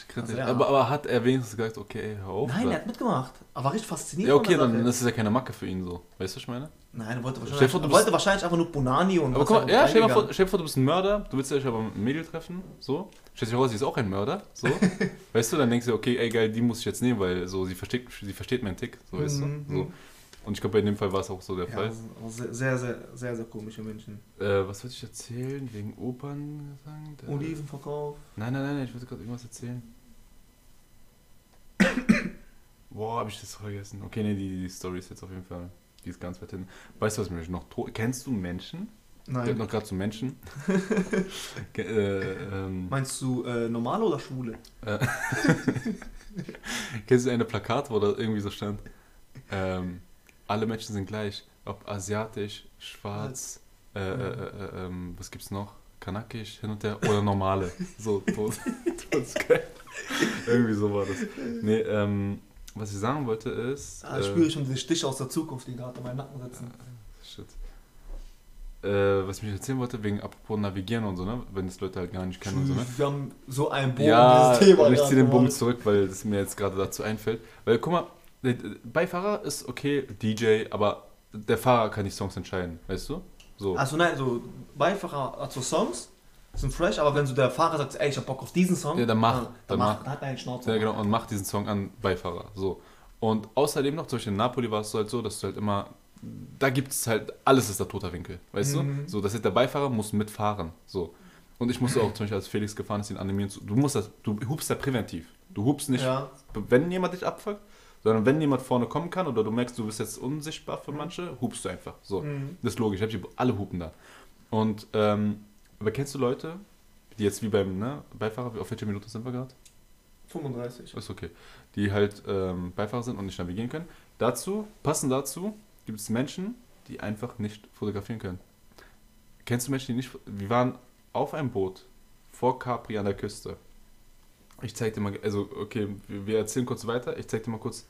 kritisch. Also, ja. aber, aber hat er wenigstens gesagt, okay, hör auf? Nein, oder? er hat mitgemacht. Aber war richtig fasziniert. ja, okay, dann Sache. ist es ja keine Macke für ihn so. Weißt du, was ich meine? Nein, er wollte wahrscheinlich, vor, du er wollte wahrscheinlich einfach nur Bonani und Aber halt ja, stell dir, vor, vor, du bist ein Mörder, du willst dich aber mit einem Mädel treffen, so. Stell dir vor, sie ist auch ein Mörder, so. weißt du, dann denkst du, okay, ey, geil, die muss ich jetzt nehmen, weil so, sie versteht, sie versteht meinen Tick, so, weißt Mhm. du. So. Und ich glaube, bei dem Fall war es auch so der Ja, Fall. ist auch sehr, sehr, sehr, sehr, sehr komische Menschen. Äh, was wollte ich erzählen? Wegen Operngesang? Der- Olivenverkauf. Nein, nein, nein, ich wollte gerade irgendwas erzählen. Boah, habe ich das vergessen. Okay, nee, die, die Story ist jetzt auf jeden Fall, die ist ganz weit hinten. Weißt du, was mich noch tot... Kennst du Menschen? Ich Nein. noch gerade zu Menschen. Äh, ähm, Meinst du äh, normale oder schwule? äh, kennst du eine Plakat, wo da irgendwie so stand, ähm, alle Menschen sind gleich, ob asiatisch, schwarz, äh, äh, äh, äh, ähm, was gibt's noch? Kanakisch, hin und her oder normale. So, tot. Irgendwie so war das. Nee, ähm, was ich sagen wollte ist. Ah, ich äh, spüre schon den Stich aus der Zukunft, die gerade in meinem Nacken sitzen. Shit. Äh, was ich mich erzählen wollte, wegen apropos Navigieren und so, ne? Wenn das Leute halt gar nicht kennen und so, ne? Wir haben so einen Bogen Ja, dieses Thema. und ich ziehe den Bogen zurück, weil es mir jetzt gerade dazu einfällt. Weil, guck mal, Beifahrer ist okay, DJ, aber der Fahrer kann die Songs entscheiden, weißt du? So. Also nein, so Beifahrer hat so Songs, sind fresh, aber wenn so der Fahrer sagt, ey, ich hab Bock auf diesen Song, Ja, dann mach, dann, dann dann mach. mach, dann hat er einen Schnauze. Ja, genau, und macht diesen Song an Beifahrer. So. Und außerdem noch, zum Beispiel in Napoli war es so halt so, dass du halt immer, da gibt es halt, alles ist der toter Winkel, weißt Mhm. du? So, das heißt, der Beifahrer muss mitfahren. So. Und ich musste auch zum Beispiel, als Felix gefahren ist, ihn animieren zu, du musst das, du hupst ja präventiv. Du hupst nicht, Ja. wenn jemand dich abfuckt, sondern wenn jemand vorne kommen kann oder du merkst, du bist jetzt unsichtbar für Mhm. manche, hupst du einfach. So. Mhm. Das ist logisch, alle hupen da. Und, ähm, aber kennst du Leute, die jetzt wie beim ne, Beifahrer, auf welcher Minute sind wir gerade? 35. Ist okay. Die halt ähm, Beifahrer sind und nicht navigieren können. Dazu, passend dazu, gibt es Menschen, die einfach nicht fotografieren können. Kennst du Menschen, die nicht. Wir waren auf einem Boot vor Capri an der Küste. Ich zeig dir mal, also okay, wir erzählen kurz weiter. Ich zeig dir mal kurz,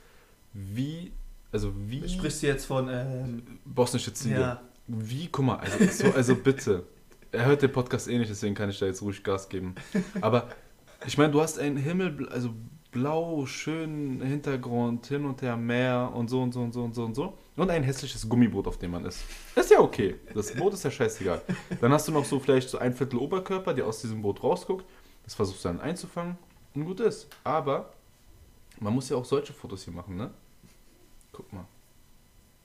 wie, also wie Sprichst du jetzt von, ähm, bosnische Ziege. ja, Wie, guck mal, also, so, also bitte. Er hört den Podcast eh nicht, deswegen kann ich da jetzt ruhig Gas geben. Aber ich meine, du hast einen Himmel, also blau, schönen Hintergrund, hin und her Meer und so und so und so und so und so. Und ein hässliches Gummiboot, auf dem man ist. Das ist ja okay. Das Boot ist ja scheißegal. Dann hast du noch so vielleicht so ein Viertel Oberkörper, der aus diesem Boot rausguckt. Das versuchst du dann einzufangen und gut ist. Aber man muss ja auch solche Fotos hier machen, ne? Guck mal.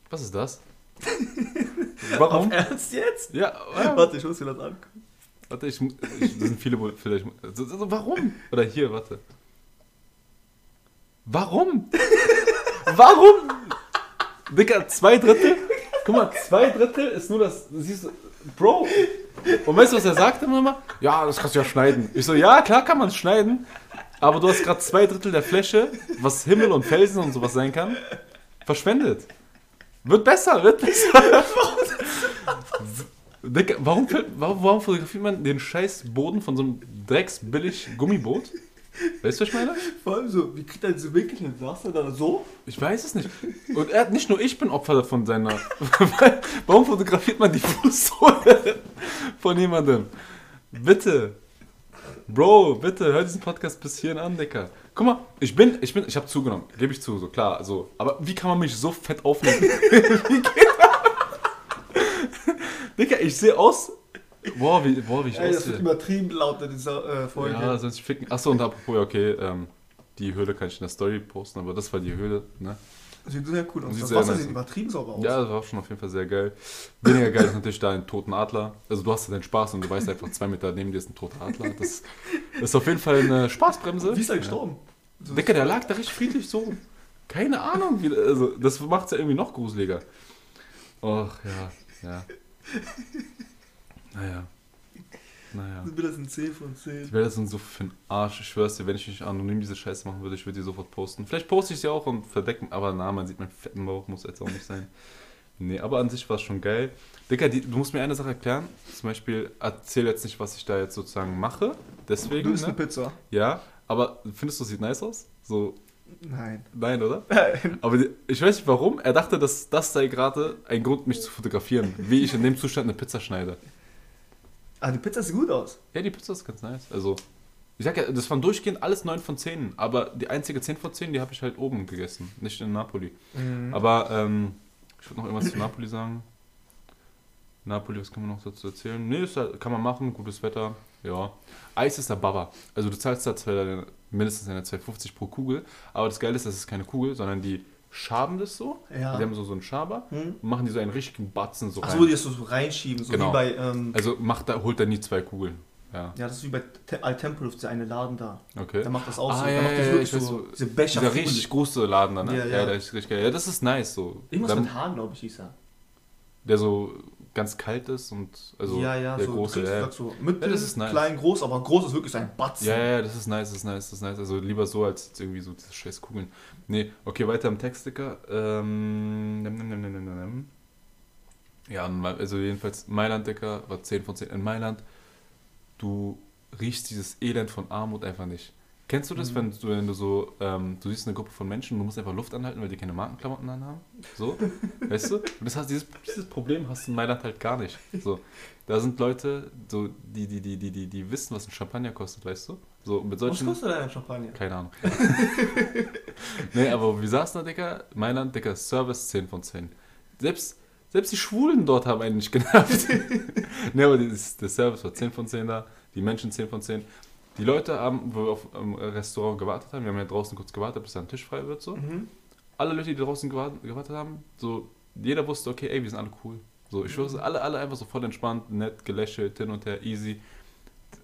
Was ist das? Warum? Auf Ernst jetzt? Ja, äh, Warte, ich muss mir das angucken. warte, ich, ich das sind viele, wo- vielleicht, so, so, warum? Oder hier, warte. Warum? Warum? Dicker, zwei Drittel? Guck mal, zwei Drittel ist nur das, siehst du, Bro. Und weißt du, was er sagte immer? Ja, das kannst du ja schneiden. Ich so, ja, klar kann man es schneiden, aber du hast gerade zwei Drittel der Fläche, was Himmel und Felsen und sowas sein kann, verschwendet. Wird besser, wird besser. Warum, warum, warum fotografiert man den scheiß Boden von so einem drecksbillig Gummiboot? Weißt du, was ich meine? Vor allem so, wie kriegt er diese Winkel hin? Saß er da so? Ich weiß es nicht. Und er, nicht nur ich bin Opfer von seiner. warum fotografiert man die Fußsohle von jemandem? Bitte. Bro, bitte, hör diesen Podcast bis hierhin an, Dicker. Guck mal, ich bin, ich bin, ich habe zugenommen, gebe ich zu, so klar, so. Aber wie kann man mich so fett aufnehmen? wie geht das? Dicker, ich sehe aus. Boah, wie, boah, wie ich Ey, das wird übertrieben laut in dieser äh, Folge. Ja, sonst ficken. Achso, und apropos, ja, okay, ähm, die Höhle kann ich in der Story posten, aber das war die Höhle, ne? Sieht sehr cool aus. Sieht das Wasser nice sieht übertrieben sauber aus. Ja, das war schon auf jeden Fall sehr geil. Weniger geil ist natürlich da ein toten Adler. Also du hast ja deinen Spaß und du weißt einfach, zwei Meter neben dir ist ein toter Adler. Das ist auf jeden Fall eine Spaßbremse. Wie ist er gestorben? So, Dicker, der lag da richtig friedlich so. Keine Ahnung, wie, also das macht es ja irgendwie noch gruseliger. Och, ja, ja. Naja. Naja. Wird das ein 10 von 10. Die Wälder sind so für den Arsch. Ich schwör's dir, wenn ich nicht anonym diese Scheiße machen würde, ich würde die sofort posten. Vielleicht poste ich sie auch und verdecken, aber na, man sieht meinen fetten Bauch, muss jetzt auch nicht sein. Nee, aber an sich war es schon geil. Dicker, die, du musst mir eine Sache erklären. Zum Beispiel, erzähl jetzt nicht, was ich da jetzt sozusagen mache. Deswegen, Du isst ne? eine Pizza. Ja, aber findest du, es sieht nice aus? So, Nein. nein, oder? Aber die, ich weiß nicht warum. Er dachte, dass das sei gerade ein Grund, mich zu fotografieren. Wie ich in dem Zustand eine Pizza schneide. Ah, die Pizza sieht gut aus. Ja, die Pizza ist ganz nice. Also, ich sag ja, das waren durchgehend alles 9 von 10. Aber die einzige 10 von 10, die habe ich halt oben gegessen. Nicht in Napoli. Aber, ähm, ich würde noch irgendwas zu Napoli sagen. Napoli, was kann man noch dazu erzählen? Nee, halt, kann man machen, gutes Wetter. Ja. Eis ist der Baba. Also, du zahlst da zwei, mindestens eine 2,50 pro Kugel. Aber das Geile ist, das ist keine Kugel, sondern die schaben das so. Ja. Die haben so, so einen Schaber Hm? und machen die so einen richtigen Batzen so Achso, rein. die das so reinschieben, so Genau. wie bei, ähm, Also, macht da, holt er nie zwei Kugeln. Ja. ja, das ist wie bei Te Altempelhof, der eine Laden da. Okay. Der macht das auch Ah, so. ja, der macht das ja, wirklich so, so. diese Becher. Dieser richtig große Laden da, ne? Ja, Ja, ja. der ist richtig geil. Ja, das ist nice so. Irgendwas Dann- mit Haaren, glaube ich, hieß er. der so ganz kalt ist und also ja, ja, der so, große. Ja, so mittel, Ja, das ist nice. klein, groß, aber groß ist wirklich so ein Batzen. ja, ja, das ist nice, das ist nice, das ist nice. Also lieber so als irgendwie so diese scheiß Kugeln. Nee, okay, weiter im Textsticker. Ähm, nem, nem, nem, nem, nem, nem. Ja, also jedenfalls Mailand, Dicker, war 10 von 10 in Mailand. Du riechst dieses Elend von Armut einfach nicht. Kennst du das, Mhm. wenn du, wenn du so, ähm, du siehst eine Gruppe von Menschen, du musst einfach Luft anhalten, weil die keine Markenklamotten anhaben? So, weißt du? Und das hast, dieses, dieses Problem hast du in Mailand halt gar nicht. So, da sind Leute, so, die, die, die, die, die, die wissen, was ein Champagner kostet, weißt du? So, mit Was solchen... kostet denn ein Champagner? Keine Ahnung. nee, aber wir saßen da, Dicker, Mailand, Dicker, Service 10 von 10. Selbst, selbst die Schwulen dort haben einen nicht genervt. nee, aber das, der Service war 10 von 10 da, die Menschen 10 von 10. Die Leute haben, wo wir auf dem Restaurant gewartet haben, wir haben ja draußen kurz gewartet, bis da ein Tisch frei wird, so. Mhm. Alle Leute, die draußen gewartet, gewartet haben, so, jeder wusste, okay, ey, wir sind alle cool. So, ich schwöre, alle, alle einfach so voll entspannt, nett, gelächelt, hin und her, easy.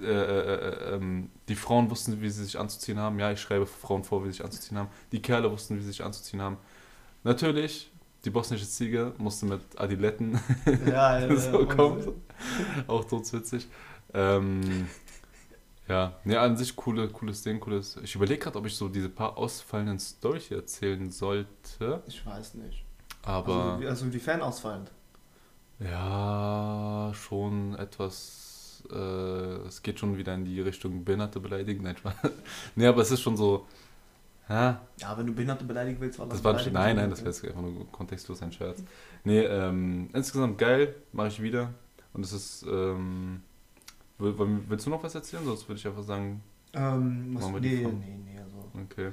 Äh, äh, äh, ähm, die Frauen wussten, wie sie sich anzuziehen haben. Ja, ich schreibe Frauen vor, wie sie sich anzuziehen haben. Die Kerle wussten, wie sie sich anzuziehen haben. Natürlich, die bosnische Ziege musste mit Adiletten Ja, ja, ja. so und- kommen. Auch todswitzig. Ähm, Ja, nee, an sich coole, cooles Ding, cooles. Ich überlege gerade, ob ich so diese paar ausfallenden Storys erzählen sollte. Ich weiß nicht. Aber Also, wie- also inwiefern ausfallend? ja, schon etwas. Äh, es geht schon wieder in die Richtung Behinderte beleidigen. Nein, nee, aber es ist schon so. Ja, Ja, wenn du Behinderte beleidigen willst, war das war ein, beleidigen nein, so. nein, das wäre jetzt einfach nur kontextlos ein Scherz. Nee, ähm, insgesamt geil, mache ich wieder. Und es ist. Ähm, willst du noch was erzählen? Sonst würde ich einfach sagen, Ähm, was, nee, nee, nee, also. okay.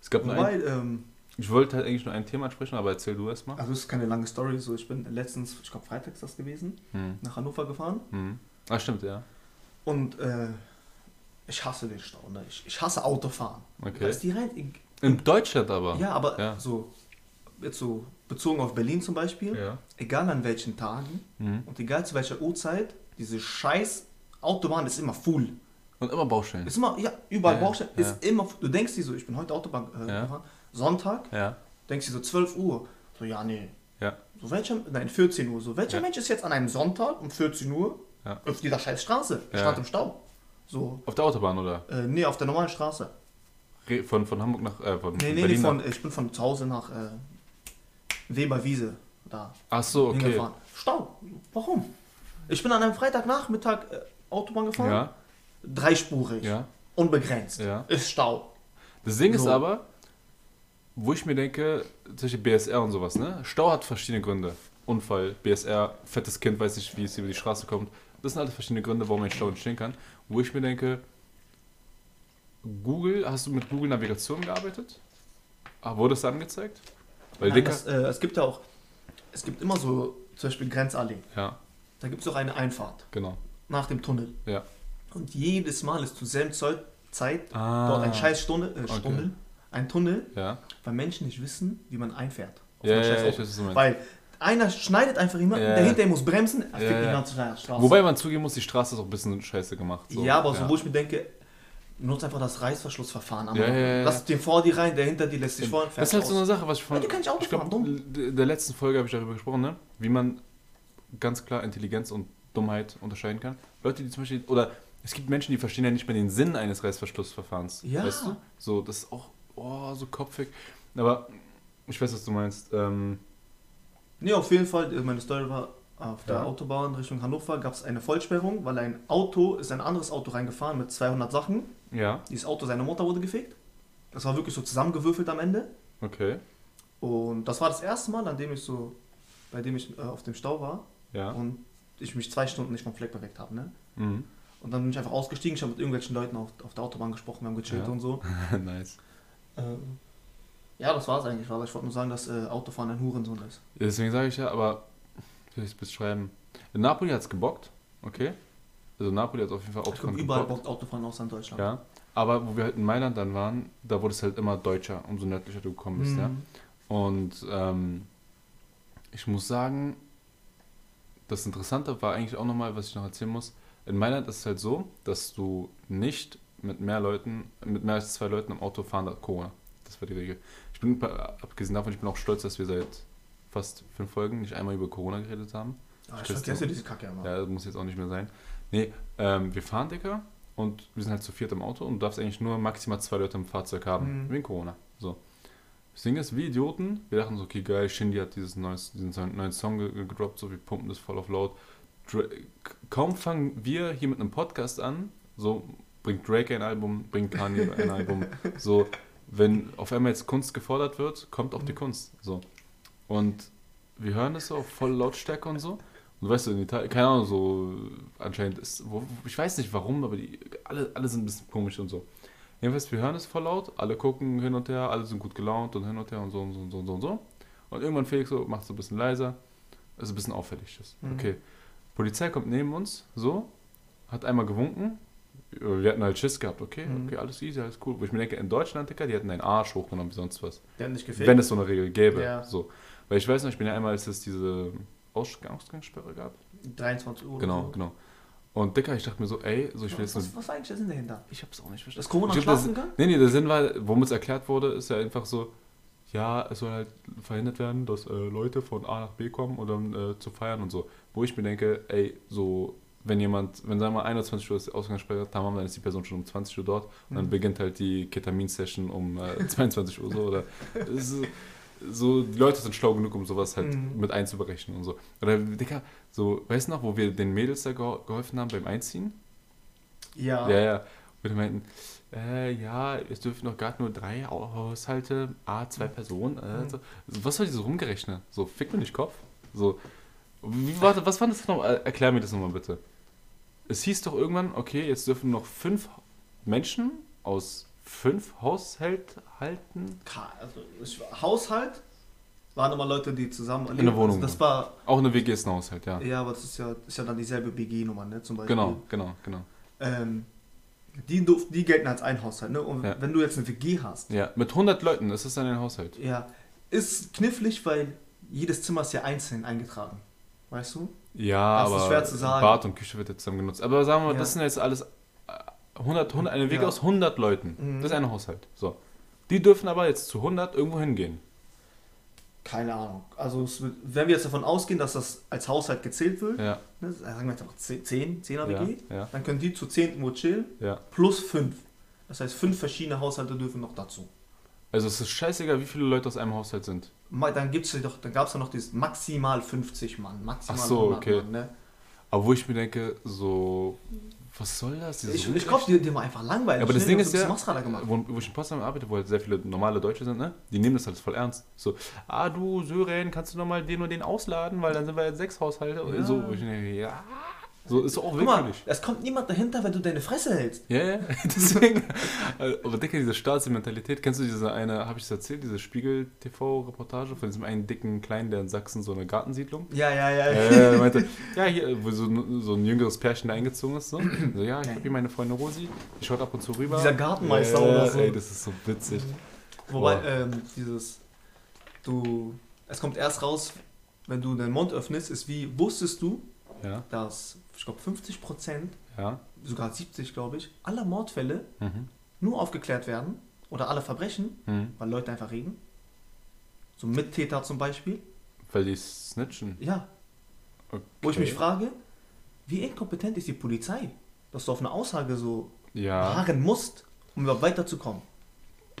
Es gab nur ein, Wobei, ähm, Ich wollte halt eigentlich nur ein Thema ansprechen, aber erzähl du erst mal. also es ist keine lange Story, so ich bin letztens, ich glaube freitags das gewesen, Hm. nach Hannover gefahren Hm. Ah, stimmt, ja. und äh, ich hasse den Stau, ne? ich, ich hasse Autofahren. Okay. ist die rein, ich, In Deutschland aber. ja, aber Ja. so, jetzt so bezogen auf Berlin zum Beispiel, Ja. egal an welchen Tagen Hm. und egal zu welcher Uhrzeit, diese scheiß Autobahn ist immer full. Und immer Baustellen. Ist immer, ja, überall Ja, Baustellen, ja. ist immer, du denkst dir so, ich bin heute Autobahn äh, Ja. gefahren, Sonntag, Ja. denkst du so 12 Uhr. So, ja, nee. Ja. So, welcher, nein, 14 Uhr. So, welcher. Mensch ist jetzt an einem Sonntag um 14 Uhr Ja. auf dieser scheiß Straße? Ja. Stand im Stau. So, Auf der Autobahn, oder? äh, nee, auf der normalen Straße. Von, von Hamburg nach. Äh, von Nee, nee, nee, von, nach. ich bin von zu Hause nach äh, Weberwiese da Ach so, okay. Stau. Warum? Ich bin an einem Freitagnachmittag äh, Autobahn gefahren. Ja. Dreispurig. Ja. Unbegrenzt. Ja. Ist Stau. Das Ding ist So. aber, wo ich mir denke, solche BSR und sowas, ne? Stau hat verschiedene Gründe. Unfall, BSR, fettes Kind, weiß nicht, wie es über die Straße kommt. Das sind alles verschiedene Gründe, warum ein Stau entstehen kann. Wo ich mir denke, Google, hast du mit Google Navigation gearbeitet? Ah, wurde es angezeigt? Weil Nein, das, äh, es gibt ja auch, es gibt immer so, zum Beispiel Grenzallee. ja, Da gibt es auch eine Einfahrt genau. Nach dem Tunnel. Ja. Und jedes Mal ist zur selben Zeit Ah, dort ein scheiß Stunde, äh, Okay. Tunnel, ein Tunnel, Ja, weil Menschen nicht wissen, wie man einfährt. Ja, ja, weiß. Weil einer schneidet einfach jemanden, Ja. der hinter ihm muss bremsen, er fickt die ganze Straße. Wobei man zugeben muss, die Straße ist auch ein bisschen scheiße gemacht. So. ja, aber so, wo ich mir denke, nutzt einfach das Reißverschlussverfahren. Ja, ja, ja. Lass den vor dir rein, der hinter dir lässt sich vor und Das ist halt so eine Sache, was ich von. Ja, du kannst Auto ich glaub, fahren, in der letzten Folge habe ich darüber gesprochen, ne? wie man ganz klar Intelligenz und Dummheit unterscheiden kann. Leute, die zum Beispiel. Oder es gibt Menschen, die verstehen ja nicht mehr den Sinn eines Reißverschlussverfahrens. Ja. Weißt du? So, das ist auch oh, so kopfig. Aber ich weiß, was du meinst. Ähm, Nee, auf jeden Fall, äh, meine Story war, auf der Ja. Autobahn Richtung Hannover gab es eine Vollsperrung, weil ein Auto, ist ein anderes Auto reingefahren mit 200 Sachen. ja, Dieses Auto, seine Mutter wurde gefickt. Das war wirklich so zusammengewürfelt am Ende. okay. Und das war das erste Mal, an dem ich so, bei dem ich äh, auf dem Stau war Ja. und ich mich zwei Stunden nicht vom Fleck bewegt habe. Ne? Mhm. Und dann bin ich einfach ausgestiegen, ich habe mit irgendwelchen Leuten auf, auf der Autobahn gesprochen, wir haben gechillt Ja. und so. nice. Ähm, ja, das war es eigentlich. Aber ich wollte nur sagen, dass äh, Autofahren ein Hurensohn ist. Deswegen sage ich ja, aber wie ich es beschreiben? In Napoli hat es gebockt, okay? Also Napoli hat auf jeden Fall Ich Autofahren glaube, überall gebockt. bockt Autofahren außer in Deutschland. Ja, aber wo wir halt in Mailand dann waren, da wurde es halt immer deutscher, umso nördlicher du gekommen bist, ja. Mhm. Und ähm, ich muss sagen, das Interessante war eigentlich auch nochmal, was ich noch erzählen muss. In Mailand ist es halt so, dass du nicht mit mehr Leuten, mit mehr als zwei Leuten im Auto fahren darfst. Corona. Das war die Regel. Ich bin, abgesehen davon, ich bin auch stolz, dass wir seit fast fünf Folgen nicht einmal über Corona geredet haben. Ah, ich Stimmt. vergesse diese Kacke immer. Ja, das muss jetzt auch nicht mehr sein. Nee, ähm, wir fahren, Dicker, und wir sind halt zu viert im Auto und du darfst eigentlich nur maximal zwei Leute im Fahrzeug haben, Mhm. wegen Corona. So. Das Ding ist, wie Idioten, wir dachten so, okay, geil, Shindy hat dieses neues, diesen neuen- Song ge- ge- gedroppt, so wir pumpen das voll auf laut. Dra kaum fangen wir hier mit einem Podcast an, so bringt Drake ein Album, bringt Kanye ein Album, so wenn auf einmal jetzt Kunst gefordert wird, kommt auch die Kunst, so. Und wir hören das so auf voll Lautstärke und so. Und weißt du, in Italien, keine Ahnung, so anscheinend ist, wo, ich weiß nicht warum, aber die, alle, alle sind ein bisschen komisch und so. Jedenfalls, wir hören es voll laut, alle gucken hin und her, alle sind gut gelaunt und hin und her und so und so und so und so und so. Und irgendwann Felix so, macht so ein bisschen leiser, ist ein bisschen auffällig. Das. Mhm. Okay. Polizei kommt neben uns, so, hat einmal gewunken. Wir hatten halt Schiss gehabt, okay, Mhm. okay, alles easy, alles cool. Wo ich mir denke, in Deutschland, Dicker, die hätten einen Arsch hochgenommen wie sonst was. Der hat nicht gefehlt. Wenn es so eine Regel gäbe. Ja. So. Weil ich weiß noch, ich bin ja einmal, als es diese Ausgang- Ausgangssperre gab. 23 Uhr. Genau, oder so. genau. Und Dicker, ich dachte mir so, ey, so ich will jetzt was, was war eigentlich der Sinn dahinter? Ich hab's auch nicht verstanden. Dass Corona glaub, das- schlafen kann? Nee, nee, der Sinn war, womit es erklärt wurde, ist ja einfach so, ja, es soll halt verhindert werden, dass äh, Leute von A nach B kommen, um dann äh, zu feiern und so. Wo ich mir denke, ey, so wenn jemand, wenn sagen wir mal 21 Uhr ist Ausgangssperre, tamam, dann ist die Person schon um 20 Uhr dort und dann Mhm. beginnt halt die Ketamin-Session um äh, 22 Uhr so oder ist, so, die Leute sind schlau genug, um sowas halt Mhm. mit einzuberechnen und so. Oder, Digga, so, weißt du noch, wo wir den Mädels da geho- geholfen haben beim Einziehen? Ja. Ja, ja. Und die meinten, äh, ja, es dürfen doch gerade nur drei Haushalte, A, zwei Personen. Äh, Mhm. so. Was soll die so rumgerechnet? So, fick mir nicht Kopf. So, wie, warte, was war das noch? Äh, Erklär mir das nochmal bitte. Es hieß doch irgendwann, okay, jetzt dürfen noch fünf Menschen aus fünf Haushalten, Also, ich, Haushalt waren immer Leute, die zusammen In der Wohnung. Also das war, auch eine WG ist ein Haushalt, ja. ja, aber das ist ja, ist ja dann dieselbe BG-Nummer, ne? Zum Beispiel. Genau, genau, genau. Ähm, die, die gelten als ein Haushalt, ne? Und Ja. wenn du jetzt eine WG hast, Ja, mit 100 Leuten ist es dann ein Haushalt. ja, ist knifflig, weil jedes Zimmer ist ja einzeln eingetragen. Weißt du? Ja, Das ist aber schwer zu sagen. Bad und Küche wird jetzt zusammen genutzt. Aber sagen wir mal, Ja. das sind jetzt alles 100, 100 eine WG Ja. aus 100 Leuten. Mhm. Das ist ein Haushalt. So. Die dürfen aber jetzt zu 100 irgendwo hingehen. Keine Ahnung. Also, es wenn wir jetzt davon ausgehen, dass das als Haushalt gezählt wird, Ja, ne, sagen wir jetzt einfach 10, 10er ja, WG, ja, dann können die zu 10 irgendwo chillen, plus 5. Das heißt, 5 verschiedene Haushalte dürfen noch dazu. Also es ist scheißegal, wie viele Leute aus einem Haushalt sind. Dann gibt's ja doch, dann gab es ja noch dieses maximal 50 Mann, maximal Ach so, 100 okay. Mann, ne? Aber wo ich mir denke, so, was soll das? Dieses Ich, ich glaube, dir, dir war einfach langweilig. Aber das ne? Ding ist ja, wo, wo ich in Potsdam arbeite, wo halt sehr viele normale Deutsche sind, ne? Die nehmen das halt voll ernst. So, ah du Sören, kannst du nochmal den und den ausladen, weil dann sind wir jetzt sechs Haushalte. Ja. So, wo ich denke, ja. So ist auch Guck mal, willkürlich. es kommt niemand dahinter, wenn du deine Fresse hältst. Ja, ja, deswegen. Äh, Aber Dicke, diese Stasi-Mentalität, kennst du diese eine, habe ich es erzählt, diese Spiegel-TV-Reportage von diesem einen dicken Kleinen, der in Sachsen so eine Gartensiedlung? Ja, ja, ja. Äh, meinte, ja, hier, wo so, ein- so ein jüngeres Pärchen da eingezogen ist. So, so ja, ich habe hier meine Freundin Rosi, die schaut ab und zu rüber. Dieser Gartenmeister ja, oder so. Ey, das ist so witzig. Wobei, Boah. ähm, dieses, du, es kommt erst raus, wenn du deinen Mund öffnest, ist wie, wusstest du, Ja, dass, ich glaube, 50 Prozent, ja. sogar 70, glaube ich, aller Mordfälle Mhm. nur aufgeklärt werden oder alle Verbrechen, Mhm. weil Leute einfach reden. So Mittäter zum Beispiel. Weil die snitchen. Ja, Okay. wo ich mich frage, wie inkompetent ist die Polizei, dass du auf eine Aussage so Ja. beharren musst, um überhaupt weiterzukommen.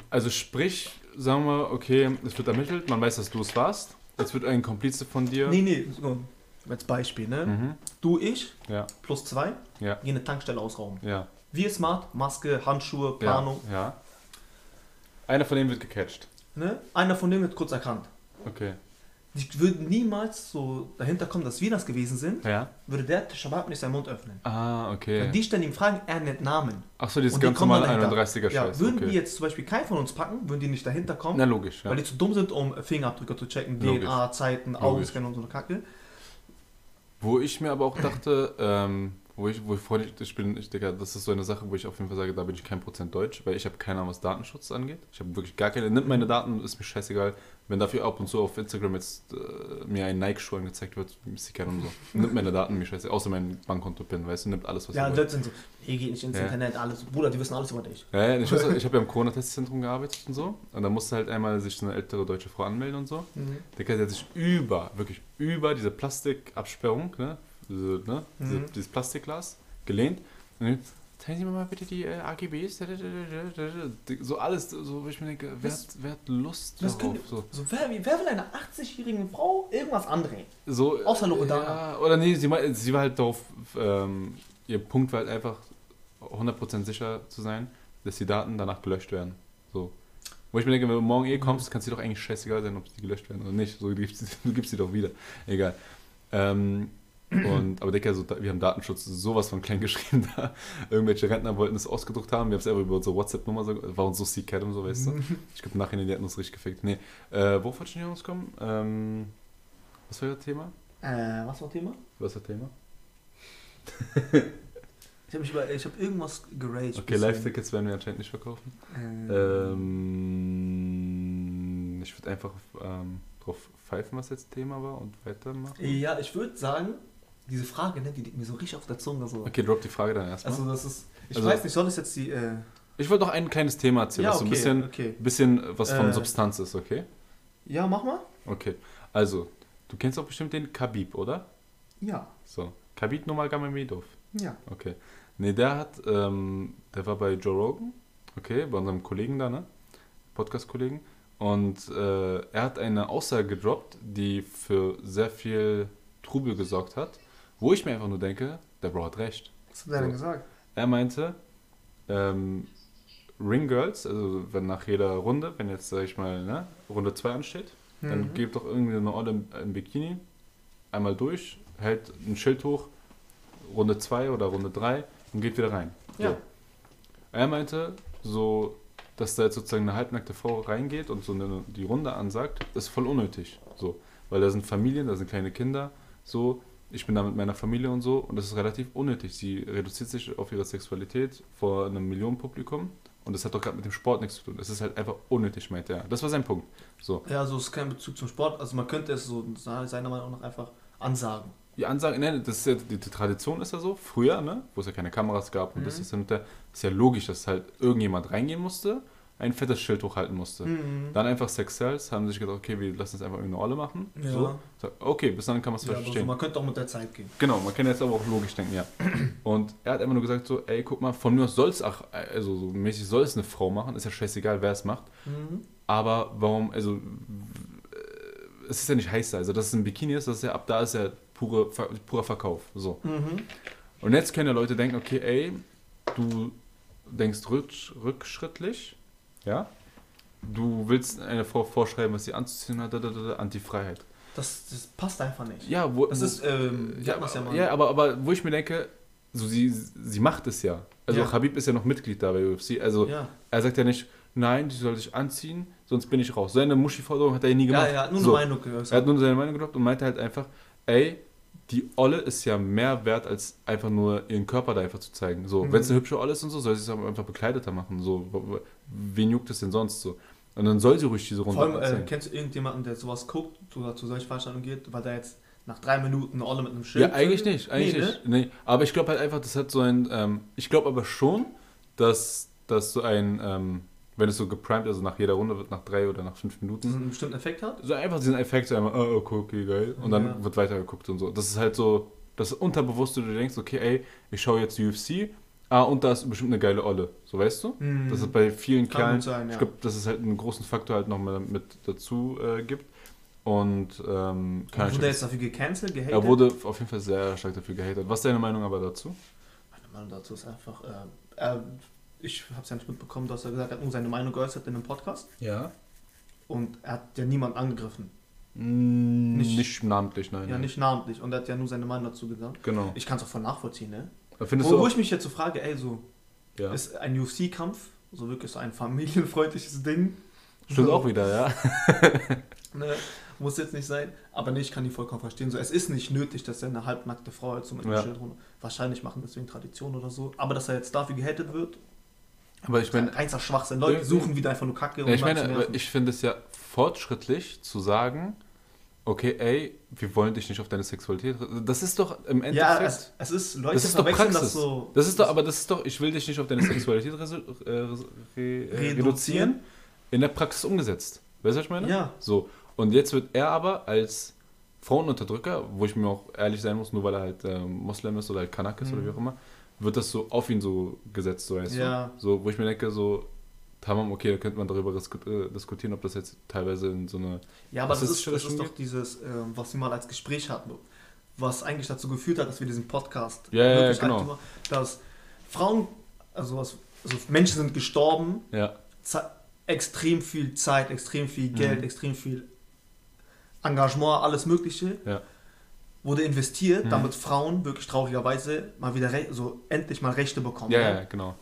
Also sprich, sagen wir, okay, es wird ermittelt, man weiß, dass du es warst. Jetzt wird ein Komplize von dir. Nee, nee, so, als Beispiel, ne? Mhm. Du, ich, Ja, plus zwei, ja, gehen eine Tankstelle ausrauben. ja. Wir smart, Maske, Handschuhe, Ja, Planung. ja. Einer von denen wird gecatcht. Ne? Einer von denen wird kurz erkannt. Okay. Die würden niemals so dahinter kommen, dass wir das gewesen sind, Ja. würde der Shabab nicht seinen Mund öffnen. Ah, okay. Wenn die stellen ihm Fragen, er nennt Namen. Ach so, dieses die ganz normale dahinter. 31er Ja, würden okay. die jetzt zum Beispiel keinen von uns packen, würden die nicht dahinter kommen, Na logisch, ja. weil die zu dumm sind, um Fingerabdrücke zu checken, Logisch. DNA, Zeiten, Logisch. Augenscan und so eine Kacke. Wo ich mir aber auch dachte, ähm, wo ich, wo ich vorhin, ich bin, ich denke, das ist so eine Sache, wo ich auf jeden Fall sage, da bin ich kein Prozent Deutsch, weil ich habe keine Ahnung, was Datenschutz angeht. Ich habe wirklich gar keine, nimmt meine Daten, ist mir scheißegal. Wenn dafür ab und zu auf Instagram jetzt äh, mir ein Nike-Schuh angezeigt wird, ist die keine und so. Nimmt meine Daten, mir scheiße, außer mein Bankkonto-Pin, weißt du, nimmt alles, was Ja, und wollt. Leute sind so, hey, geht nicht ins Ja. Internet, alles. Bruder, die wissen alles über dich. Ja, ich, ich habe ja im Corona-Testzentrum gearbeitet und so. Und da musste halt einmal sich eine ältere deutsche Frau anmelden und so. Der Kerl hat sich über, wirklich über diese Plastikabsperrung, ne, diese, ne, diese, Mhm. dieses Plastikglas gelehnt. Und dann, Zeigen Sie mir mal bitte die äh, AGBs. So alles, so ich mir denke, wer hat, Das- wer hat Lust darauf? können- So, So, wer, wer will einer 80-jährigen Frau irgendwas andrehen? so, Außer Loredana. Ja, oder nee, sie, sie war halt darauf, ähm, ihr Punkt war halt einfach 100% sicher zu sein, dass die Daten danach gelöscht werden. So. Wo ich mir denke, wenn du morgen eh kommst, kann es dir doch eigentlich scheißegal sein, ob die gelöscht werden oder nicht. So, du gibst, du gibst sie doch wieder. Egal. Ähm, und, aber Dicker, so, wir haben Datenschutz sowas von klein geschrieben da. Irgendwelche Rentner wollten es ausgedruckt haben. Wir haben es einfach über unsere WhatsApp-Nummer, so, war uns so Secret und so, weißt du. Ich glaube, nachher die hatten uns richtig gefickt. Nee, äh, worauf wollte ich denn kommen? Ähm, was war das Thema? Äh, was war Thema? Was war das Thema? Ich habe über, ich habe irgendwas geraged. Okay, Live-Tickets werden wir anscheinend nicht verkaufen. Ähm, Ähm, ich würde einfach ähm, drauf pfeifen, was jetzt Thema war und weitermachen. ja, ich würde sagen, diese Frage, ne, die liegt mir so richtig auf der Zunge. So. Okay, drop die Frage dann erstmal. Also das ist, ich Also- weiß nicht, soll es jetzt die, äh, ich wollte noch ein kleines Thema erzählen, ja, was so okay, ein bisschen, okay. bisschen was von Äh. Substanz ist, okay? Ja, mach mal. Okay, also, du kennst doch bestimmt den Khabib, oder? Ja. So, Khabib Nurmagomedov. Ja. Okay. Nee, der hat, ähm, der war bei Joe Rogan, okay, bei unserem Kollegen da, ne? Podcast-Kollegen. Und äh, er hat eine Aussage gedroppt, die für sehr viel Trubel gesorgt hat, wo ich mir einfach nur denke, der Bro hat recht. Was hat er denn gesagt? Er meinte, ähm, Ring Girls, also wenn nach jeder Runde, wenn jetzt, sag ich mal, ne, Runde 2 ansteht, dann Mhm. gibt doch irgendwie eine Olle im, im Bikini einmal durch, hält ein Schild hoch, Runde 2 oder Runde 3 und geht wieder rein. So. Ja. Er meinte, so, dass da jetzt sozusagen eine halbnackte Frau reingeht und so eine, die Runde ansagt, ist voll unnötig. So. Weil da sind Familien, da sind kleine Kinder, so, ich bin da mit meiner Familie und so und das ist relativ unnötig. Sie reduziert sich auf ihre Sexualität vor einem Millionenpublikum und das hat doch gerade mit dem Sport nichts zu tun. Es ist halt einfach unnötig, meinte er. Das war sein Punkt. So. Ja, also es ist kein Bezug zum Sport. Also man könnte es so seiner Meinung nach einfach ansagen. Die Ansage, ne, das ist ja, die, die Tradition ist ja so, früher, ne, wo es ja keine Kameras gab und Mhm. das ist ja, mit der, ist ja logisch, dass halt irgendjemand reingehen musste, ein fettes Schild hochhalten musste. Mhm. Dann einfach Sex Sales, haben sich gedacht, okay, wir lassen es einfach irgendeine Olle machen. Ja. So. Okay, bis dann kann man es Ja, aber so, verstehen. man könnte auch mit der Zeit gehen. Genau, man kann jetzt aber auch logisch denken, ja. Und er hat einfach nur gesagt so, ey, guck mal, von mir aus soll es, ach, also so mäßig soll es eine Frau machen, ist ja scheißegal, wer es macht. Mhm. Aber warum, also, es ist ja nicht heiß da, also dass es ein Bikini ist, das ist ja, ab da ist ja pure, purer Verkauf, so. Mhm. Und jetzt können ja Leute denken, okay, ey, du denkst rücksch rückschrittlich, ja? Du willst einer Frau vorschreiben, was sie anzuziehen hat, da, da, da, da, Anti-Freiheit. Das, das passt einfach nicht. Ja, wo, Das wo, ist, ähm, ja, ja, ja mal. ja, aber, aber wo ich mir denke, so sie, sie macht es ja. Also Ja. Habib ist ja noch Mitglied da bei UFC. Also ja. er sagt ja nicht, nein, die soll sich anziehen, sonst bin ich raus. Seine Muschi-Forderung hat er nie gemacht. ja, ja, nur so. eine Meinung geäußert. Er hat nur seine Meinung gedroppt und meinte halt einfach, ey, die Olle ist ja mehr wert, als einfach nur ihren Körper da einfach zu zeigen. So, Mhm. wenn es eine hübsche Olle ist und so, soll sie es aber einfach bekleideter machen. So, wen juckt es denn sonst so? Und dann soll sie ruhig diese Runde Vor allem, äh, kennst du irgendjemanden, der sowas guckt oder zu solchen Veranstaltungen geht, weil der jetzt nach drei Minuten eine Olle mit einem Schild. Ja, eigentlich nicht, eigentlich Nee, ne? nicht. Nee. Aber ich glaube halt einfach, das hat so ein, ähm, ich glaube aber schon, dass, dass so ein, ähm, wenn es so geprimed, also nach jeder Runde wird nach drei oder nach fünf Minuten, einen bestimmten Effekt hat. so einfach diesen Effekt, so einmal, oh, okay, okay, geil, und dann Ja. wird weitergeguckt und so. Das ist halt so, das unterbewusst du denkst, okay, ey, ich schaue jetzt UFC, ah, und da ist bestimmt eine geile Olle, so weißt du? Mhm. Das ist bei vielen Kann Kerlen, sein, ja. ich glaube, dass es halt einen großen Faktor halt nochmal mit dazu äh, gibt. Und ähm, keine Wurde Ahnung, er jetzt dafür gecancelt, gehatet? er wurde auf jeden Fall sehr stark dafür gehatet. Was ist deine Meinung aber dazu? Meine Meinung dazu ist einfach, äh, er, ich habe es ja nicht mitbekommen, dass er gesagt hat, er hat nur seine Meinung geäußert in einem Podcast Ja. und er hat ja niemand angegriffen. Nicht, Nicht- namentlich, nein. Ja, nein. nicht namentlich und er hat ja nur seine Meinung dazu gesagt. Genau. Ich kann es auch voll nachvollziehen, ne? Findest Wo, du wo ich mich jetzt so frage, ey, so, ja. ist ein UFC-Kampf, so wirklich so ein familienfreundliches Ding. Stimmt so, auch wieder, ja. Ne, muss jetzt nicht sein, aber nee, ich kann die vollkommen verstehen. So, es ist nicht nötig, dass er eine halbnackte Frau jetzt so mit einem Ja. Schild runter. Wahrscheinlich machen deswegen Tradition oder so. Aber dass er jetzt dafür gehatet wird, Aber ich meine, reinster Schwachsinn. Leute Ja, suchen wieder einfach nur Kacke. ja, ich meine, ich finde es ja fortschrittlich zu sagen, okay, ey, wir wollen dich nicht auf deine Sexualität. Das ist doch im Endeffekt. ja, es, es ist, Leute das ist doch Praxis. das so. Das ist doch, aber das ist doch, ich will dich nicht auf deine Sexualität äh, äh, Reduzieren. reduzieren, in der Praxis umgesetzt. Weißt du, was ich meine? Ja. So. Und jetzt wird er aber als Frauenunterdrücker, wo ich mir auch ehrlich sein muss, nur weil er halt äh, Moslem ist oder halt Kanak ist Mhm. oder wie auch immer, wird das so auf ihn so gesetzt, so weißt Ja. du? So, wo ich mir denke, so, tamam, okay, da könnte man darüber äh, diskutieren, ob das jetzt teilweise in so eine. Ja, aber das ist das ist doch dieses, ähm, was wir mal als Gespräch hatten, was eigentlich dazu geführt hat, dass wir diesen Podcast Ja, ja, wirklich genau. aktiv machen, dass Frauen, also, was, also Menschen sind gestorben, Ja, extrem viel Zeit, extrem viel Geld, Mhm. extrem viel Engagement, alles Mögliche Ja. Wurde investiert, Mhm. damit Frauen wirklich traurigerweise mal wieder so endlich mal Rechte bekommen. ja, ne? ja, genau.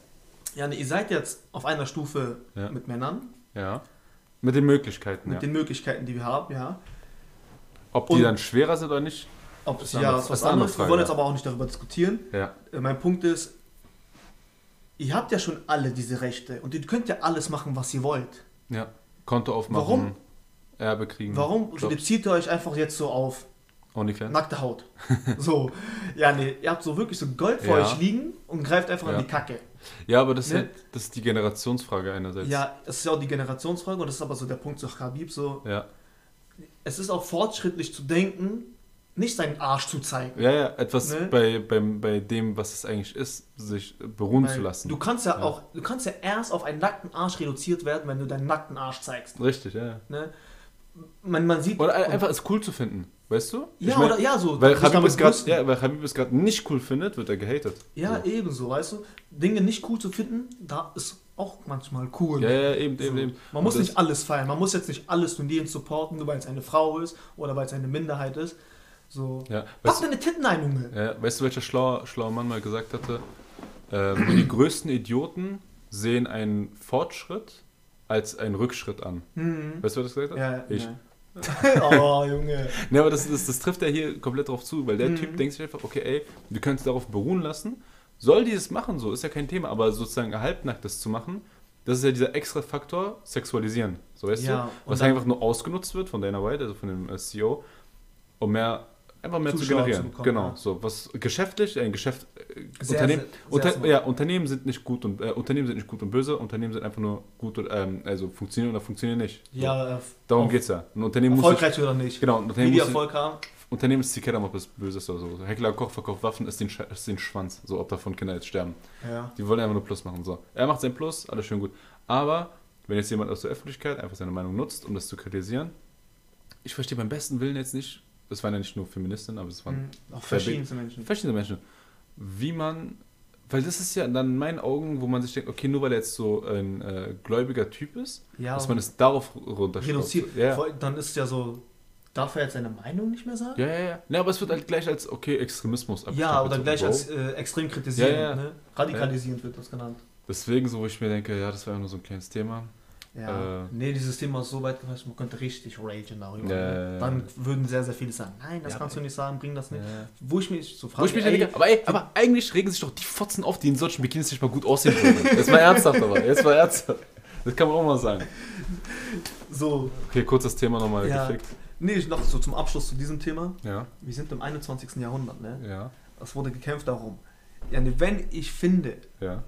ja nee, ihr seid jetzt auf einer Stufe Ja. mit Männern, Ja. Mit den Möglichkeiten, mit ja. den Möglichkeiten, die wir haben, ja. Ob die Und- dann schwerer sind oder nicht, Ob ist ja, ist was anderes. Wir wollen jetzt aber auch nicht darüber diskutieren. ja. Äh, Mein Punkt ist, ihr habt ja schon alle diese Rechte und ihr könnt ja alles machen, was ihr wollt. Ja. Konto aufmachen, Warum? Erbe kriegen. Warum reduziert ihr euch einfach jetzt so auf OnlyFans? nackte Haut? so, ja, nee, ihr habt so wirklich so Gold vor Ja. euch liegen und greift einfach Ja. in die Kacke. Ja, aber das ist, Ne? halt, das ist die Generationsfrage einerseits. Ja, es ist ja auch die Generationsfrage und das ist aber so der Punkt zu Habib, so, Ja. es ist auch fortschrittlich zu denken, nicht seinen Arsch zu zeigen. Ja, ja, etwas Ne? bei, beim, bei dem, was es eigentlich ist, sich beruhen Weil zu lassen. Du kannst ja, Ja. auch, du kannst ja erst auf einen nackten Arsch reduziert werden, wenn du deinen nackten Arsch zeigst. Richtig, ja. Ne? Man, man sieht. Oder einfach es cool zu finden, weißt du? Ja, Ich mein, oder ja, so. Weil Habib, es grad, ja, weil Habib es gerade nicht cool findet, wird er gehatet. Ja, so. ebenso, weißt du? Dinge nicht cool zu finden, da ist auch manchmal cool. ja, ja, eben, So. eben, eben. Man muss nicht alles feiern, man muss jetzt nicht alles und jeden supporten, nur weil es eine Frau ist oder weil es eine Minderheit ist. So. Ja, Pack deine Titten ein, Junge. ja, weißt du, welcher schlauer, schlauer Mann mal gesagt hatte? Ähm, die größten Idioten sehen einen Fortschritt als einen Rückschritt an. Mhm. Weißt du, wer das gesagt hat? Ja, Ich. ja. oh, Junge. Ne, aber das, das, das trifft ja hier komplett drauf zu, weil der Mhm. Typ denkt sich einfach, okay, ey, wir können es darauf beruhen lassen. Soll die es machen, so ist ja kein Thema, aber sozusagen halbnackt das zu machen, das ist ja dieser extra Faktor, sexualisieren. So weißt Ja, du? Was einfach nur ausgenutzt wird von Dana White, also von dem äh, CEO, um mehr, einfach mehr zu Zuschauer generieren. zu bekommen, genau, ja. so was geschäftlich, ein Geschäft, äh, Sehr, Unternehmen, sehr- sehr unter, smart. ja, Unternehmen sind nicht gut und äh, Unternehmen sind nicht gut und böse, Unternehmen sind einfach nur gut und ähm, also funktionieren oder funktionieren nicht. So. Ja, äh, Darum geht's ja. Ein Unternehmen muss sich, Erfolgreich oder nicht. genau, ein Wie Unternehmen die muss sich, Erfolg haben. Unternehmen ist die Kette, ob es böse ist oder so. Heckler Koch verkauft Waffen, ist den, Sch- ist den Schwanz, so ob davon Kinder jetzt sterben. Ja. Die wollen einfach nur Plus machen. So. Er macht sein Plus, alles schön gut. Aber wenn jetzt jemand aus der Öffentlichkeit einfach seine Meinung nutzt, um das zu kritisieren, ich verstehe beim besten Willen jetzt nicht, das waren ja nicht nur Feministinnen, aber es waren Mhm. Auch verschiedenste Menschen. verschiedene Menschen, wie man, weil das ist ja dann in meinen Augen, wo man sich denkt, okay, nur weil er jetzt so ein äh, gläubiger Typ ist, Ja, dass man es darauf runterschraubt. Ja, ja. Dann ist es ja so, darf er jetzt seine Meinung nicht mehr sagen? Ja, ja, ja. Ne, aber es wird halt gleich als, okay, Extremismus Ja, oder gleich Bro. als äh, extrem kritisieren. Ja, ja. Ne? Radikalisierend wird das genannt. Deswegen, so wo ich mir denke, ja, das war ja nur so ein kleines Thema. Ja. Äh. nee, dieses Thema ist so weit gefasst, man könnte richtig ragen darüber. Ja. Dann würden sehr, sehr viele sagen, nein, das Ja, kannst du nicht sagen, bring das nicht. Ja. Wo ich mich so frage, ich ey, denke, aber ey, aber eigentlich regen sich doch die Fotzen auf, die in solchen Bikinis nicht mal gut aussehen würden. Jetzt mal ernsthaft aber, jetzt mal ernsthaft. Das kann man auch mal sagen. so, Okay, kurzes Thema nochmal Ja. gefickt. nee, noch so zum Abschluss zu diesem Thema. Ja, Wir sind im 21. Jahrhundert, ne? ja, Es wurde gekämpft darum. Ja, wenn ich finde, ja,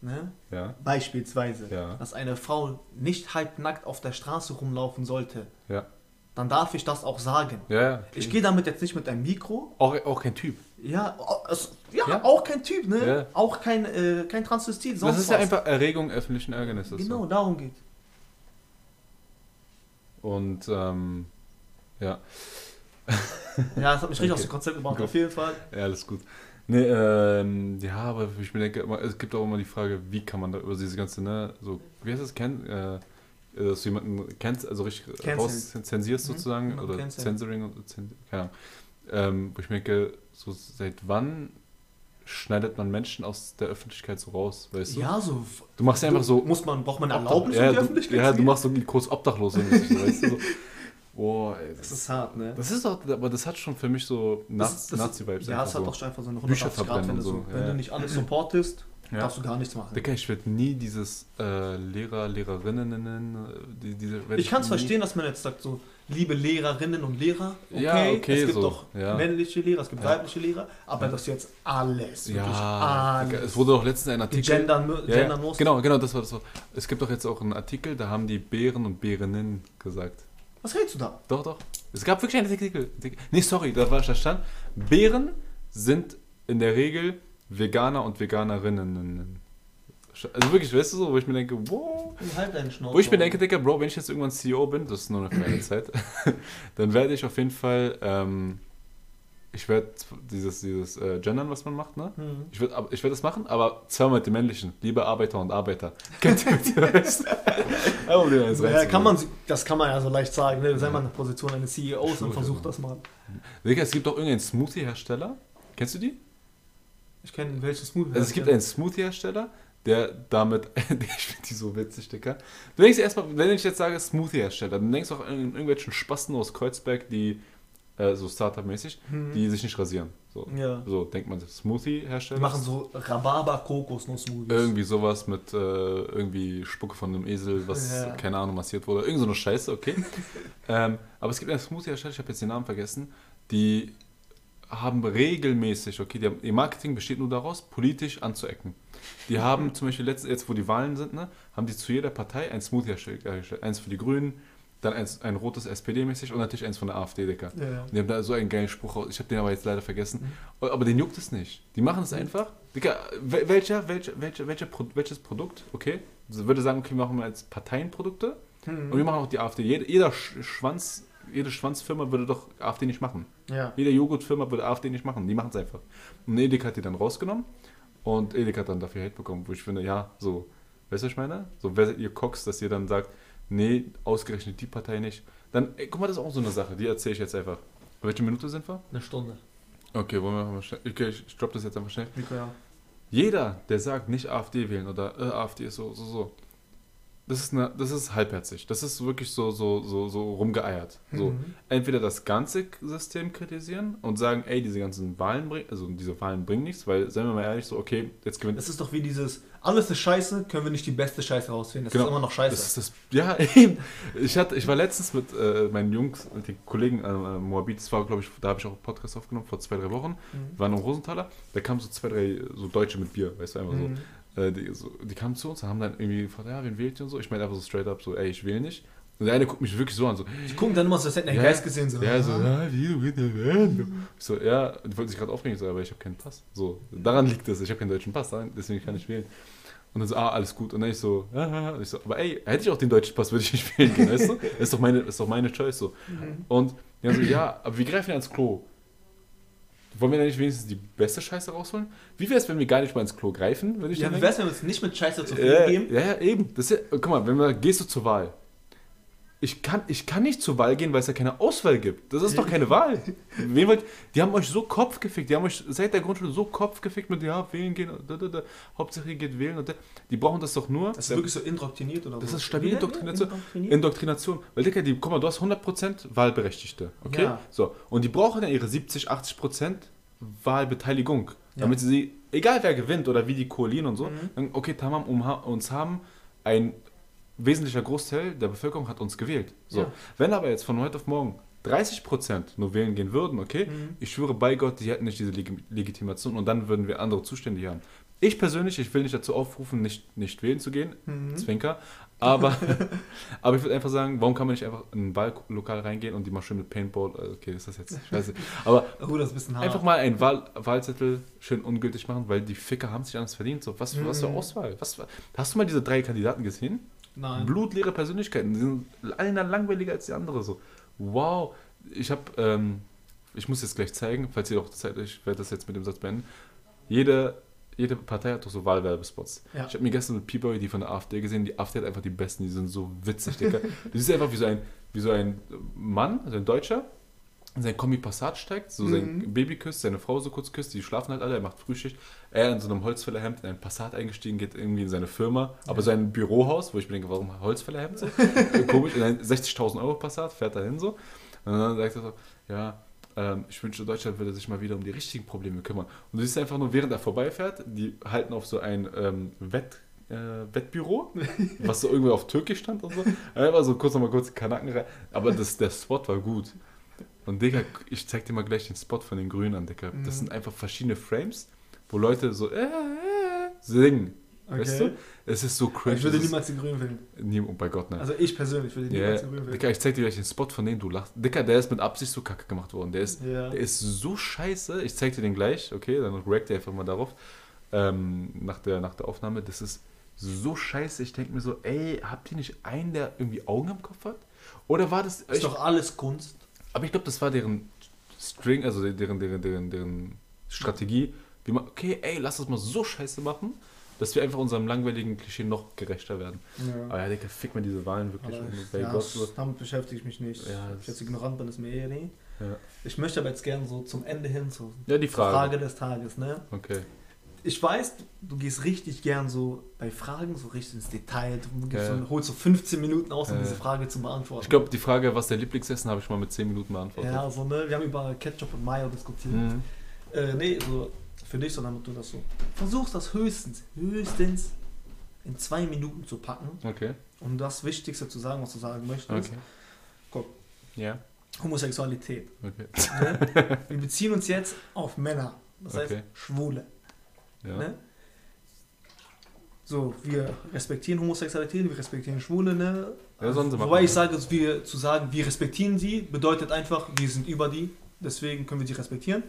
ne, ja, beispielsweise, Ja. dass eine Frau nicht halbnackt auf der Straße rumlaufen sollte, ja. dann darf ich das auch sagen. Ja, ja. Ich gehe damit jetzt nicht mit einem Mikro. Auch, auch kein Typ. Ja, es, ja, Ja. auch kein Typ, ne? Ja. Auch kein, äh, kein Transvestit, sonst das ist ja was. einfach Erregung öffentlichen Ärgernisses. Genau, So. darum geht. Und, ähm, ja. Ja, das hat mich richtig Okay. aus dem Konzept gebracht, auf jeden Fall. Ja, alles gut. Nee, ähm, ja, aber ich mir denke, es gibt auch immer die Frage, wie kann man da über diese ganze, ne, so, wie heißt das, kennt, äh, dass du jemanden kennst, also richtig rauszensierst Mhm, sozusagen, genau, oder. Censoring, und keine Ahnung. Ähm, wo ich mir denke, so seit wann schneidet man Menschen aus der Öffentlichkeit so raus, weißt du? Ja, so. Du machst ja einfach so Muss man, braucht man eine Erlaubnis, ja, in die Öffentlichkeit ja, du machst so kurz obdachlos, weißt du, so. Boah, ey, Das das, ist hart, ne? das ist doch, aber das hat schon für mich so Nazi-Vibes Ja, es hat so. doch schon einfach so eine Bücher 180 Grad, wenn du, so, wenn ja. du nicht alles supportest, Ja. darfst du gar nichts machen. Digga, ich werde nie dieses äh, Lehrer, Lehrerinnen, äh, die, diese, Ich kann es verstehen, dass man jetzt sagt, so, liebe Lehrerinnen und Lehrer, okay, Ja, okay, es gibt so, doch ja. männliche Lehrer, es gibt weibliche Lehrer, aber das jetzt alles, wirklich Digga, alles. es wurde doch letztens ein Artikel. Ja, gendern muss. genau, genau, das war das. War. Es gibt doch jetzt auch einen Artikel, da haben die Bären und Bärinnen gesagt. Was redest du da? Doch, doch. Es gab wirklich einen Artikel. Nee, sorry, da war da stand. Bären sind in der Regel Veganer und Veganerinnen. Also wirklich, weißt du so, wo ich mir denke, wow. Halt deinen Schnauze. Wo ich mir denke, Digga, Bro, wenn ich jetzt irgendwann CEO bin, das ist nur eine Frage der Zeit, dann werde ich auf jeden Fall, ähm, ich werde dieses, dieses äh, Gendern, was man macht, ne? Hm. Ich werde ich werd das machen, aber zweimal mit dem männlichen. Liebe Arbeiter und Arbeiter. Kennt ihr den eins Ja, kann man, das kann man ja so leicht sagen, ne? sei mal in der Position eines CEOs und Sure, versuch ja. das mal. Digga, es gibt auch irgendeinen Smoothie-Hersteller. Kennst du die? Ich kenne welchen Smoothie. Also es gibt einen Smoothie-Hersteller, der damit, ich finde die so witzig, Digga. Du denkst erstmal, wenn ich jetzt sage Smoothie-Hersteller, dann denkst du auch an irgendwelchen Spasten aus Kreuzberg, die, äh, so Startup-mäßig, Mhm. die sich nicht rasieren. So, Ja. so denkt man, Die Smoothie-Hersteller. machen so Rhabarber-Kokosnuss-Smoothies. Irgendwie sowas mit äh, irgendwie Spucke von einem Esel, was, Ja. keine Ahnung, massiert wurde. Irgend so eine Scheiße, okay. ähm, aber es gibt einen Smoothie-Hersteller, ich habe jetzt den Namen vergessen, die haben regelmäßig, okay, die haben, ihr Marketing besteht nur daraus, politisch anzuecken. Die haben zum Beispiel letztes, jetzt wo die Wahlen sind, ne, haben die zu jeder Partei ein Smoothie hergestellt. Eins für die Grünen, dann eins, ein rotes SPD-mäßig und natürlich eins von der AfD, Dicker. Ja. Die haben da so einen geilen Spruch raus. Ich habe den aber jetzt leider vergessen. Aber den juckt es nicht. Die machen es einfach. Dicker, wel- welcher, welcher, welcher, welcher welches Produkt, okay? Also würde sagen, okay, wir machen wir als Parteienprodukte Mhm. und wir machen auch die AfD. Jeder, jeder Sch- Schwanz, jede Schwanzfirma würde doch AfD nicht machen. Ja. Jede Joghurtfirma würde AfD nicht machen. Die machen es einfach. Und Edeka hat die dann rausgenommen und Edeka hat dann dafür Hate bekommen, wo ich finde, ja, so, weißt du, was ich meine? So, wer seid ihr Cox, dass ihr dann sagt, nee, ausgerechnet die Partei nicht. Dann, ey, guck mal, das ist auch so eine Sache, die erzähle ich jetzt einfach. Welche Minute sind wir? Eine Stunde. Okay, wollen wir mal schnell. Okay, ich droppe das jetzt einfach schnell. Nico, ja. Jeder, der sagt, nicht AfD wählen oder äh, AfD ist so, so, so. Das ist, eine, das ist halbherzig. Das ist wirklich so, so, so, so rumgeeiert. So, Mhm. entweder das ganze System kritisieren und sagen, ey, diese ganzen Wahlen bringen, also diese Wahlen bringen nichts, weil, seien wir mal ehrlich, so, okay, jetzt gewinnt. Das ist doch wie dieses, alles ist scheiße, können wir nicht die beste Scheiße rausfinden. Das Genau. ist immer noch scheiße. Das das, ja, eben. Ich, hatte, ich war letztens mit äh, meinen Jungs, mit den Kollegen äh, äh, Moabit, das war, glaube ich, da habe ich auch einen Podcast aufgenommen, vor zwei, drei Wochen. Mhm. Wir waren im Rosenthaler, da kamen so zwei, drei so Deutsche mit Bier, weißt du, einfach so. Äh, die, so, die kamen zu uns und haben dann irgendwie gefragt, ja, wen wählt ihr und so. Ich meine einfach so straight up, so, ey, ich wähle nicht. Und der eine guckt mich wirklich so an, so, Die gucken dann immer so, als hätten Ja. Geist gesehen. So. ja, so, ja, wie, du willst ja wählen? Ich so, ja, die wollten sich gerade aufregen, ich so, aber ich habe keinen Pass. So, daran liegt es, ich habe keinen deutschen Pass, deswegen kann ich wählen. Und dann so, ah, alles gut. Und dann ich so, ah, und ich so, aber ey, hätte ich auch den deutschen Pass, würde ich nicht wählen gehen, weißt du? Das ist doch meine, ist doch meine Choice so. Mhm. Und die haben so, ja, aber wir greifen ja ins Klo. Wollen wir da nicht wenigstens die beste Scheiße rausholen? Wie wäre es, wenn wir gar nicht mal ins Klo greifen? Würde ich Ja, wie wär's, wenn wir uns nicht mit Scheiße zu viel ja, geben? ja, ja, eben. Das ist guck mal, wenn man, gehst du zur Wahl. Ich kann, ich kann nicht zur Wahl gehen, weil es ja keine Auswahl gibt. Das ist doch keine Wahl. Wen wollt, die haben euch so Kopf gefickt. Die haben euch seit der Grundschule so Kopf gefickt mit, ja, wählen gehen. Da, da, da. Hauptsache ihr geht wählen. Und da. Die brauchen das doch nur. Das ist wirklich so indoktriniert oder Das so. ist stabile Indoktrination. Indoktriniert? Indoktrination. Weil, Digga, die, guck mal, du hast 100% Wahlberechtigte. Okay? Ja. So. Und die brauchen ja ihre 70, 80% Wahlbeteiligung. Ja. Damit sie, egal wer gewinnt oder wie die koalieren und so, Mhm. dann, okay, tamam, um, uns haben ein wesentlicher Großteil der Bevölkerung hat uns gewählt. So. Ja. Wenn aber jetzt von heute auf morgen 30% nur wählen gehen würden, okay, Mhm. ich schwöre bei Gott, die hätten nicht diese Leg Legitimation und dann würden wir andere Zustände hier haben. Ich persönlich, ich will nicht dazu aufrufen, nicht, nicht wählen zu gehen, Mhm. Zwinker, aber, aber ich würde einfach sagen, warum kann man nicht einfach in ein Wahllokal reingehen und die mal schön mit Paintball, äh, okay, ist das jetzt scheiße, aber Oh, das ist ein einfach mal einen Wahl Wahlzettel schön ungültig machen, weil die Ficker haben sich anders verdient. So, was, was für Mhm. Auswahl? Was, hast du mal diese drei Kandidaten gesehen? Nein. Blutleere Persönlichkeiten, die sind einer langweiliger als die andere. So, wow. Ich habe, ähm, ich muss jetzt gleich zeigen, falls ihr auch Zeit, ich werde das jetzt mit dem Satz beenden. Jede, jede Partei hat doch so Wahlwerbespots. Ja. Ich habe mir gestern mit P-Boy die von der AfD gesehen. Die AfD hat einfach die besten, die sind so witzig, Digga. Du siehst einfach wie so ein, wie so ein Mann, also ein Deutscher, sein Kombi Passat steigt, so sein Mhm. Baby küsst, seine Frau so kurz küsst, die schlafen halt alle, er macht Frühschicht. Er in so einem Holzfällerhemd in ein Passat eingestiegen, geht irgendwie in seine Firma, aber sein Bürohaus, wo ich mir denke, warum Holzfällerhemd so? Äh, Komisch, in ein 60.000 Euro Passat, fährt er hin so. Und dann sagt er so, ja, ähm, ich wünschte, Deutschland würde sich mal wieder um die richtigen Probleme kümmern. Und du siehst einfach nur, während er vorbeifährt, die halten auf so ein ähm, Wett, äh, Wettbüro, was so irgendwie auf Türkisch stand und so. Einfach so kurz nochmal kurz Kanaken rein. Aber das, der Spot war gut. Und Digga, ich zeig dir mal gleich den Spot von den Grünen an, Digga. Das Mhm. sind einfach verschiedene Frames, wo Leute so äh, äh, singen. Weißt du? Es ist so cringe. Ich würde niemals die Grünen wählen. Nie, oh bei Gott, nein. Also ich persönlich würde Ja, niemals die Grünen wählen. Dicker, ich zeig dir gleich den Spot, von dem du lachst. Dicker, der ist mit Absicht so kacke gemacht worden. Der ist, Ja. der ist so scheiße. Ich zeig dir den gleich, okay? Dann react einfach mal darauf. Ähm, nach, der, nach der Aufnahme. Das ist so scheiße. Ich denke mir so, ey, habt ihr nicht einen, der irgendwie Augen im Kopf hat? Oder war das. Ist Ich, doch alles Kunst. Aber ich glaube, das war deren String, also deren, deren, deren, deren Strategie. Wie man, okay, ey, lass das mal so scheiße machen, dass wir einfach unserem langweiligen Klischee noch gerechter werden. Aber ja, Digga, fick mir diese Wahlen wirklich. Bei ja, Gott so. damit beschäftige ich mich nicht. Ja, ich jetzt ignorant bin, ist mir eh nie. Ja. Ich möchte aber jetzt gerne so zum Ende hin so Ja, die Frage. Frage des Tages, ne? Okay. Ich weiß, du gehst richtig gern so bei Fragen so richtig ins Detail. Du Ja. so, holst so 15 Minuten aus, um Ja. diese Frage zu beantworten. Ich glaube, die Frage, was der Lieblingsessen, habe ich mal mit 10 Minuten beantwortet. Ja, so, ne? Wir haben über Ketchup und Mayo diskutiert. Mhm. Äh, nee, so für dich, sondern du das so versuchst, das höchstens, höchstens in zwei Minuten zu packen, Okay. um das Wichtigste zu sagen, was du sagen möchtest. Okay. Guck. Ja. Homosexualität. Okay. Ne? Wir beziehen uns jetzt auf Männer, das heißt Okay. Schwule. Ja. Ne? So, wir respektieren Homosexualität, wir respektieren Schwule, ne? Ja, sollen sie machen, Wobei ich ja. sage, wir, zu sagen, wir respektieren sie, bedeutet einfach, wir sind über die, deswegen können wir sie respektieren.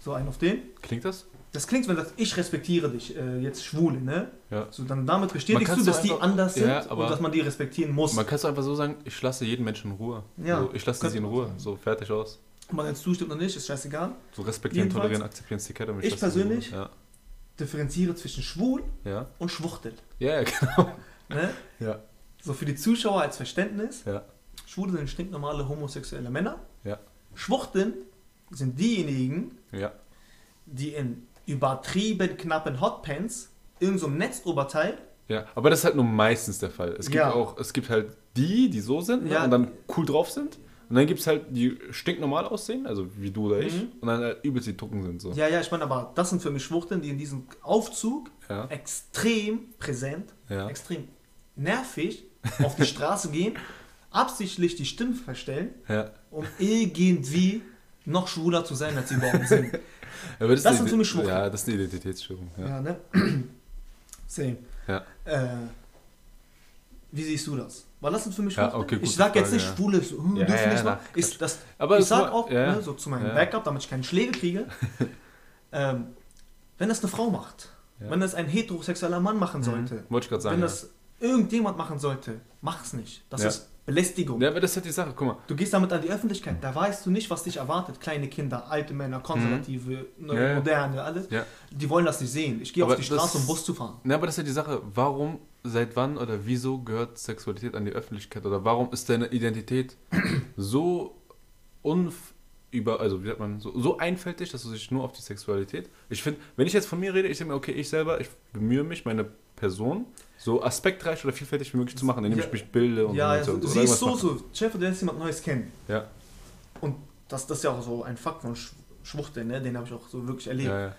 So ein auf den. Klingt das? Das klingt, wenn du sagst, ich respektiere dich, äh, jetzt Schwule, ne? Ja. So, dann damit bestätigst du, dass die einfach- anders sind Ja, und dass man die respektieren muss. Man kann es einfach so sagen, ich lasse jeden Menschen in Ruhe. Ja, so, ich lasse sie in Ruhe. So, fertig aus. Ob man jetzt zustimmt oder nicht, ist scheißegal. So respektieren, Jedenfalls, tolerieren, akzeptieren ist die Kette. ich persönlich- Ja. Differenziere zwischen schwul Ja. und Schwuchtel. Ja, genau. Ne? Ja. So für die Zuschauer als Verständnis. Ja. Schwule sind stinknormale homosexuelle Männer. Ja. Schwuchteln sind diejenigen, Ja. die in übertrieben knappen Hotpants, irgend so einem Netzoberteil, Ja, aber das ist halt nur meistens der Fall. Es gibt Ja. auch, es gibt halt die, die so sind ne, und dann cool drauf sind. Und dann gibt es halt die stinknormal aussehen, also wie du oder ich. Mhm. Und dann halt übelst die Tucken sind so. ja, ja, ich meine, aber das sind für mich Schwuchteln, die in diesem Aufzug Ja. extrem präsent, Ja. extrem nervig auf die Straße gehen, absichtlich die Stimmen verstellen, ja. um irgendwie noch schwuler zu sein, als sie überhaupt sind. Das, Das sind für mich Schwuchtel. Ja, das ist eine Identitätsstörung. Ja. Ja, ne? Same. Ja. Äh, wie siehst du das? Weil das sind für mich Ja, okay, Ich sag jetzt Frage, nicht, ja. Schwule hm, Ja, dürfen nicht machen. Ich, das, Aber ich sag auch, ne, so zu meinem. Backup, damit ich keine Schläge kriege, ähm, wenn das eine Frau macht, wenn das ein heterosexueller Mann machen sollte, Mhm. Wollte ich gerade sagen. wenn das irgendjemand machen sollte, mach's nicht. Das ist Belästigung. ja, aber das ist halt die Sache. Guck mal. Du gehst damit an die Öffentlichkeit, da weißt du nicht, was dich erwartet. Kleine Kinder, alte Männer, konservative, ne, Mhm. Ja, ja. moderne, alles. Ja. Die wollen das nicht sehen. Ich gehe auf die Straße, um Bus zu fahren. Na, aber das ist ja die Sache. Warum, seit wann oder wieso gehört Sexualität an die Öffentlichkeit? Oder warum ist deine Identität so unf über, also wie sagt man, so, so einfältig, dass du dich nur auf die Sexualität. Ich finde, wenn ich jetzt von mir rede, ich denke mir, okay, ich selber, ich bemühe mich, meine Person so aspektreich oder vielfältig wie möglich zu machen, indem Ja. ich mich bilde und Ja, und also, und oder siehst irgendwas so, mache. so, Chef, du lernst jemand Neues kennen. Ja, Und das, das ist ja auch so ein Fakt von Sch Schwuchteln, ne? den habe ich auch so wirklich erlebt. ja, ja.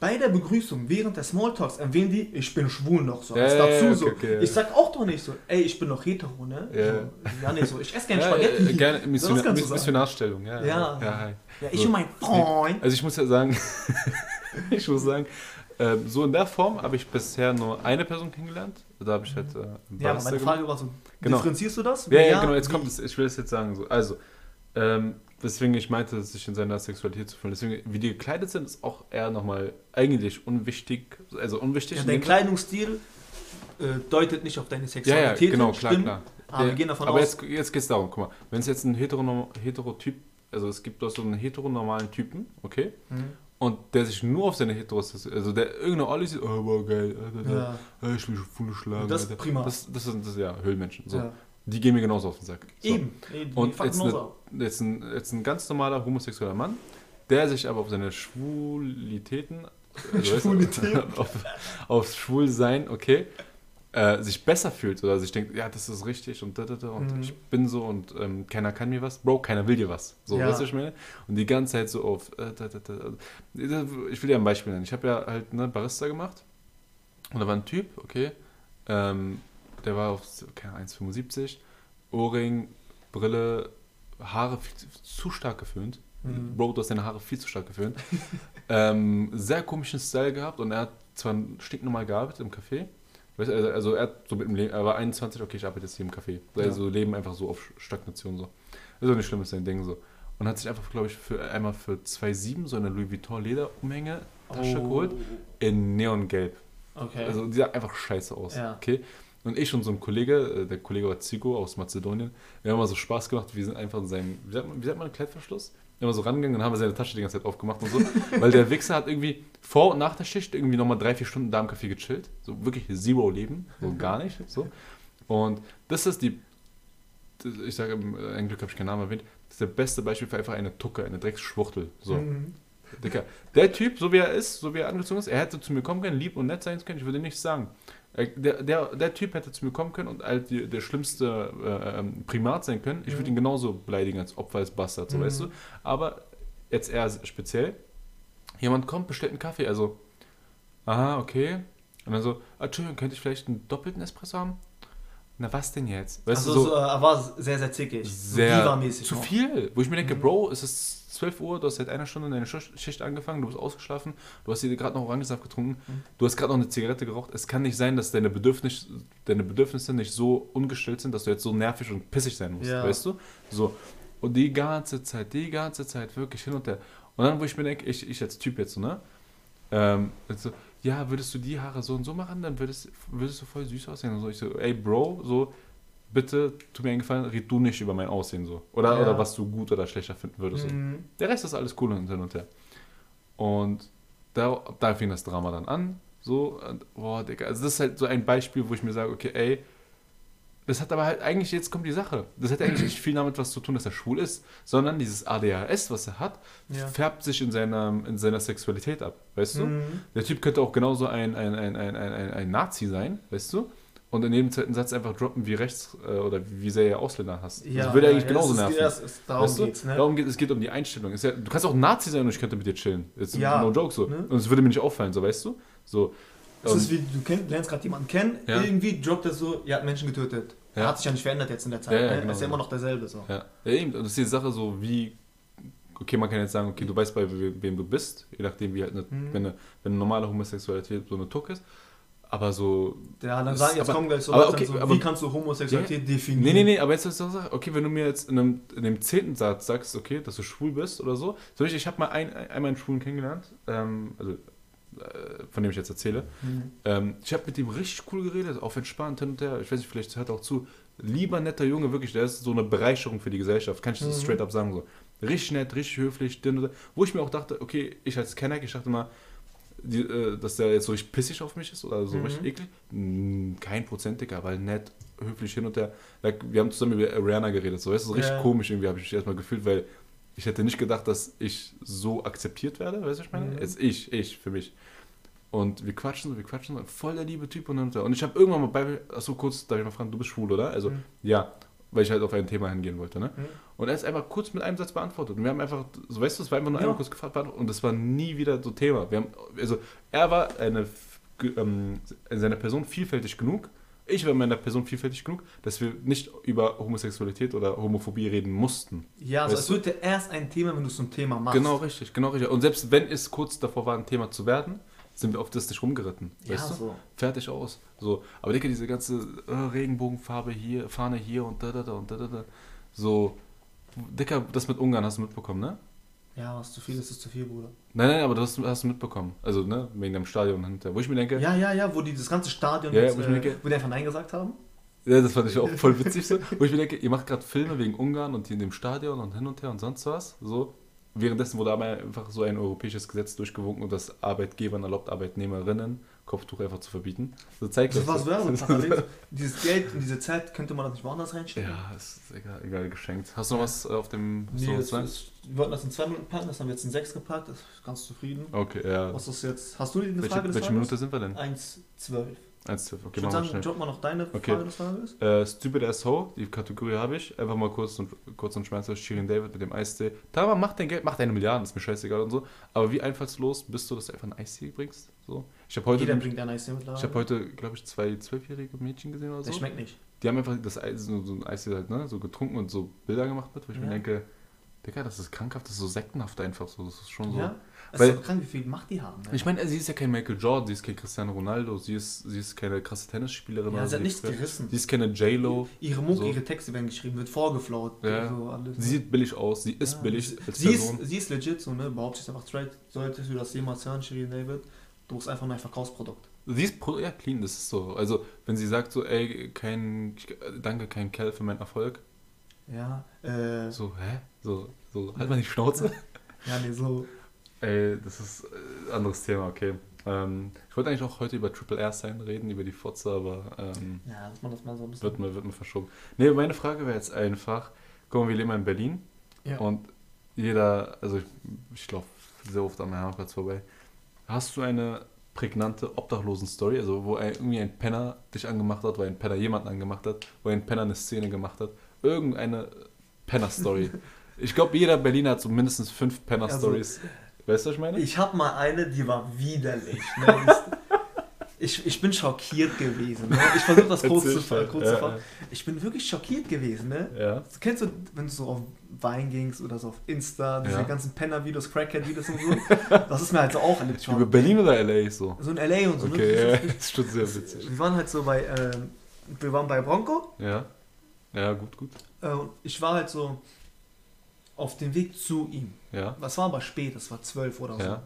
Bei der Begrüßung, während der Smalltalks, erwähnen die, ich bin schwul noch so. Ja, ja, dazu ja, so. okay, okay, ja. Ich sag auch doch nicht so, ey, ich bin noch hetero, ne? Ja. So, ja, nee, so, ich esse gerne ja, Spaghetti. äh, gerne So, Missionar, du sagen. Missionarstellung, ja. Ja. ja hi. Ja, ich So. und mein Freund. Also ich muss ja sagen, ich muss sagen, ähm, so in der Form habe ich bisher nur eine Person kennengelernt. Da habe ich halt äh, Ja, aber meine. Frage war so, Genau. differenzierst du das? Ja, ja, Wenn genau, jetzt kommt es, ich will es jetzt sagen. So. Also, ähm, weswegen ich meinte, sich in seiner Sexualität zu fühlen. Deswegen, wie die gekleidet sind, ist auch eher nochmal eigentlich unwichtig. Also unwichtig. Ja, in dein Kleidungsstil äh, deutet nicht auf deine ja, ja, Sexualität genau, hin, klar, klar. Aber Ja, wir gehen davon aber aus, jetzt, jetzt geht es darum, guck mal, wenn es jetzt ein Heteronorm Heterotyp, also es gibt doch so einen heteronormalen Typen, okay? Mhm. Und der sich nur auf seine Heterosexualität, also der irgendeine Olli sieht, oh, wow, geil, äh, äh, ja, äh, ich will Schwule schlagen. Das ist Alter. prima. Das, das, sind, das ja Höhlmenschen. So. ja. Die gehen mir genauso auf den Sack. So. Eben, eben. die Und jetzt, ne, ab. jetzt, ein, jetzt ein ganz normaler homosexueller Mann, der sich aber auf seine Schwulitäten, also auf, aufs Schwulsein, okay, äh, sich besser fühlt oder sich denkt, ja, das ist richtig und da, da, da, und Mhm. ich bin so und ähm, keiner kann mir was. Bro, keiner will dir was. So, Ja. weißt du, ich meine? Und die ganze Zeit so auf, äh, da, da, da. Ich will dir ein Beispiel nennen. Ich habe ja halt ne, Barista gemacht und da war ein Typ, okay, ähm, der war auf, Ahnung, 1,75, Ohrring, Brille, Haare viel zu, zu stark geföhnt. Mhm. Bro, du hast deine Haare viel zu stark geföhnt. ähm, sehr komischen Style gehabt und er hat zwar stinknormal gearbeitet im Café. Weißt du, also, also er hat so mit dem Leben, er war 21, okay, ich arbeite jetzt hier im Café. Ja. Also leben einfach so auf Stagnation so. Ist auch nicht schlimm, ist sein Ding so. Und hat sich einfach, glaube ich, für einmal für 2,7 so eine Louis Vuitton Lederumhänge Tasche Oh. geholt in Neongelb. Okay. Also die sah einfach scheiße aus. Ja. Okay. Und ich und so ein Kollege, äh, der Kollege war Zico aus Mazedonien, wir haben mal so Spaß gemacht, wir sind einfach in seinem, wie sagt man, wie sagt man Kleidverschluss? Immer so rangegangen, dann haben wir seine Tasche die ganze Zeit aufgemacht und so. weil der Wichser hat irgendwie vor und nach der Schicht irgendwie nochmal drei, vier Stunden da im Café gechillt. So wirklich Zero Leben, so gar nicht. So. Und das ist die, ich sage, ein Glück habe ich keinen Namen erwähnt, das ist der beste Beispiel für einfach eine Tucke, eine Drecksschwuchtel. So. Mhm. Dicker. Der Typ, so wie er ist, so wie er angezogen ist, er hätte zu mir kommen können, lieb und nett sein können, ich würde nichts sagen. Er- Der, der, der Typ hätte zu mir kommen können und halt die, der schlimmste äh, ähm, Primat sein können. Ich würde Mhm. ihn genauso beleidigen als Opfer, als Bastard, so Mhm. weißt du. Aber jetzt eher speziell, jemand kommt, bestellt einen Kaffee, also, aha, okay. Und dann so, ah, Entschuldigung, könnte ich vielleicht einen doppelten Espresso haben? Na was denn jetzt? Weißt Also du, so, so, er war sehr, sehr zickig. sehr So zu noch. viel. Wo ich mir denke, Mhm. Bro, es ist 12 Uhr, du hast seit einer Stunde deine Schicht angefangen, du bist ausgeschlafen, du hast dir gerade noch Orangensaft getrunken, Mhm. du hast gerade noch eine Zigarette geraucht. Es kann nicht sein, dass deine, Bedürfnis, deine Bedürfnisse nicht so ungestillt sind, dass du jetzt so nervig und pissig sein musst, Ja. weißt du? So. Und die ganze Zeit, die ganze Zeit, wirklich hin und her. Und dann, wo ich mir denke, ich, ich als Typ jetzt so, ne? Ähm, so, ja, würdest du die Haare so und so machen, dann würdest, würdest du voll süß aussehen. Und so, ich so, ey Bro, so, bitte, tu mir einen Gefallen, red du nicht über mein Aussehen so. Oder, Ja. oder was du gut oder schlechter finden würdest. So. Mhm. Der Rest ist alles cool und hin und her. Und da, da fing das Drama dann an. So, und, boah, Digga, also das ist halt so ein Beispiel, wo ich mir sage, okay, ey, das hat aber halt eigentlich, jetzt kommt die Sache, das hat eigentlich nicht viel damit was zu tun, dass er schwul ist, sondern dieses ADHS, was er hat, Ja. färbt sich in seiner, in seiner Sexualität ab, weißt du? Mhm. Der Typ könnte auch genauso ein, ein, ein, ein, ein, ein, Nazi sein, weißt du? Und in jedem zweiten Satz einfach droppen, wie rechts äh, oder wie sehr er Ausländer hasst. Ja, das würde ja, eigentlich genauso ist- nerven. ja, es ist- darum Weißt du? geht's, ne? Darum geht es geht um die Einstellung. Ja, du kannst auch Nazi sein und ich könnte mit dir chillen. Jetzt Ja, no joke so. ne? Und es würde mir nicht auffallen, so weißt du? So. Es ist wie, du kenn, lernst gerade jemanden kennen, Ja. irgendwie droppt er so, er hat Menschen getötet. Er Ja. hat sich ja nicht verändert jetzt in der Zeit. Ja, ja, ne? genau er ist ja immer noch derselbe. So. ja. eben. Und das ist die Sache so, wie. Okay, man kann jetzt sagen, okay, du weißt bei we- wem du bist, je nachdem, wie halt eine, Mhm. wenn, eine, wenn eine normale Homosexualität so eine Tuck ist. Aber so. Ja, dann sagen, jetzt aber- kommen gleich so, aber okay, so aber- wie kannst du Homosexualität definieren? Nee, nee, nee, aber jetzt ist das Sache, okay, wenn du mir jetzt in einem, in dem zehnten Satz sagst, okay, dass du schwul bist oder so. Zum Beispiel, ich habe mal ein, einmal einen Schwulen kennengelernt, ähm, also von dem ich jetzt erzähle. Mhm. Ähm, ich habe mit ihm richtig cool geredet, auf entspannt hin und her. Ich weiß nicht, vielleicht hört er auch zu. Lieber netter Junge, wirklich, der ist so eine Bereicherung für die Gesellschaft, kann ich das Mhm. straight up sagen. So. Richtig nett, richtig höflich, din- din- wo ich mir auch dachte, okay, ich als Kenneck, ich dachte mal, die, äh, dass der jetzt so richtig pissig auf mich ist oder so Mhm. richtig eklig. Mm, Kein Prozent, Digga, weil nett, höflich hin und her. Like, wir haben zusammen über Rihanna geredet, so, weißt du, so richtig Ja. komisch irgendwie habe ich mich erstmal gefühlt, weil ich hätte nicht gedacht, dass ich so akzeptiert werde, weißt du, was ich meine? Mhm. Jetzt ich, ich, für mich. Und wir quatschen so, wir quatschen so, voll der liebe Typ und dann und ich habe irgendwann mal bei, achso kurz, darf ich mal fragen, du bist schwul, oder? Also, Mhm. ja, weil ich halt auf ein Thema hingehen wollte, ne? Mhm. Und er ist einfach kurz mit einem Satz beantwortet. Und wir haben einfach, so weißt du, es war einfach nur Ja. einmal kurz gefragt und das war nie wieder so Thema. Wir haben, also, er war eine, ähm, in seiner Person vielfältig genug. Ich war in meiner Person vielfältig genug, dass wir nicht über Homosexualität oder Homophobie reden mussten. Ja, also Weißt es wird ja erst ein Thema, wenn du es zum Thema machst. Genau richtig, genau richtig. Und selbst wenn es kurz davor war, ein Thema zu werden, sind wir auf das nicht rumgeritten. Ja, weißt du? so. Fertig aus. So. Aber denke, diese ganze äh, Regenbogenfarbe hier, Fahne hier und da, da, da und da, da, da. So. Dicker, das mit Ungarn hast du mitbekommen, ne? Ja, was zu viel ist, ist zu viel, Bruder. Nein, nein, aber das hast, du mitbekommen. Also, ne, wegen dem Stadion hinter. Wo ich mir denke, ja, Ja, ja, ja, wo die das ganze Stadion Ja, ja, jetzt, wo ich äh, mir denke- wo die einfach Nein gesagt haben. das fand ich auch voll witzig so. Wo ich mir denke, ihr macht gerade Filme wegen Ungarn und hier in dem Stadion und hin und her und sonst was. So. Währenddessen wurde aber einfach so ein europäisches Gesetz durchgewunken und das Arbeitgebern erlaubt, Arbeitnehmerinnen Kopftuch einfach zu verbieten. So zeigt Das so. Werbung parallel. Dieses Geld und diese Zeit könnte man das nicht woanders reinstecken. Ja, ist egal, egal geschenkt. Hast du noch was äh, auf dem Nee, was das ist, wir wollten das in zwei Minuten packen, das haben wir jetzt in sechs gepackt, das ist ganz zufrieden. Okay, ja. Was ist jetzt? Hast du Welche, Frage des welche? Minute sind wir denn? 1, 12. 1, 12. Ich Okay, würde sagen, schnell. drop mal noch deine Okay. Frage des Tages. Äh, Stupid as Ho, die Kategorie habe ich. Einfach mal kurz und, kurz und schmerzlos. Shirin David mit dem Eistee. Tama, mach dein Geld, mach deine Milliarden, ist mir scheißegal und so. Aber wie einfallslos bist du, dass du einfach einen Eistee bringst? So. Ich habe heute, Jeder ich bringt ein Eis mittlerweile. habe heute, glaube ich, zwei zwölfjährige Mädchen gesehen oder so. Der schmeckt nicht. Die haben einfach das Eis, so, so ein Eistee halt, ne, so getrunken und so Bilder gemacht mit, wo ich Ja. mir denke, Digga, das ist krankhaft, das ist so sektenhaft einfach so. Das ist schon so. Ja? Es Weil- ist doch krank, wie viel Macht die haben. Ne? Ich meine, sie ist ja kein Michael Jordan, sie ist kein Cristiano Ronaldo, sie ist, sie ist keine krasse Tennisspielerin. ja, sie hat nichts gerissen. Sie ist keine J-Lo. Ihre Mucke, So. ihre Texte werden geschrieben, wird vorgeflaut. Ja. So Sie sieht billig aus, sie ist Ja, billig sie- Sie Person. ist, sie ist legit so, ne? Behauptet sich einfach straight. Solltest du das jemals hören, Shirin David? Du bist einfach nur ein Verkaufsprodukt. Sie ist ja, clean, das ist so. Also, wenn sie sagt so, ey, kein, danke, kein Kerl für meinen Erfolg. Ja, äh, So, hä? So, so, halt mal die Schnauze. ja, nee, so. Ey, das ist ein anderes Thema, okay. Ähm, ich wollte eigentlich auch heute über Triple R sein reden, über die Fotze, aber ähm, Ja, dass man das mal so ein bisschen. wird, mir, wird mir verschoben. Nee, meine Frage wäre jetzt einfach, guck mal, wir leben in Berlin Ja. und jeder, also ich, ich laufe sehr oft am Hermannplatz vorbei. Hast du eine prägnante Obdachlosen-Story, also wo ein, irgendwie ein Penner dich angemacht hat, wo ein Penner jemanden angemacht hat, wo ein Penner eine Szene gemacht hat? Irgendeine Penner-Story. ich glaube, jeder Berliner hat so mindestens fünf Penner-Stories. Weißt du, was ich meine? Ich hab mal eine, die war widerlich. Ne? Ich, Ich, bin schockiert gewesen. Ne? Ich versuche das kurz, zu, kurz Ja, zu ver- ja. Ich bin wirklich schockiert gewesen. Ne? Ja. Kennst du, wenn du so auf Wein gingst oder so auf Insta, diese ganzen Penner-Videos, Crackhead-Videos und so? Das ist mir halt so auch erlebt. Über Berlin oder LA so? So in L.A. und so. Okay, ne? ja, das ist schon sehr witzig. Wir waren halt so bei, ähm, wir waren bei Bronco. Ja. Ja, gut, gut. Äh, ich war halt so auf dem Weg zu ihm. Ja. Das war aber spät, das war zwölf oder so. Ja.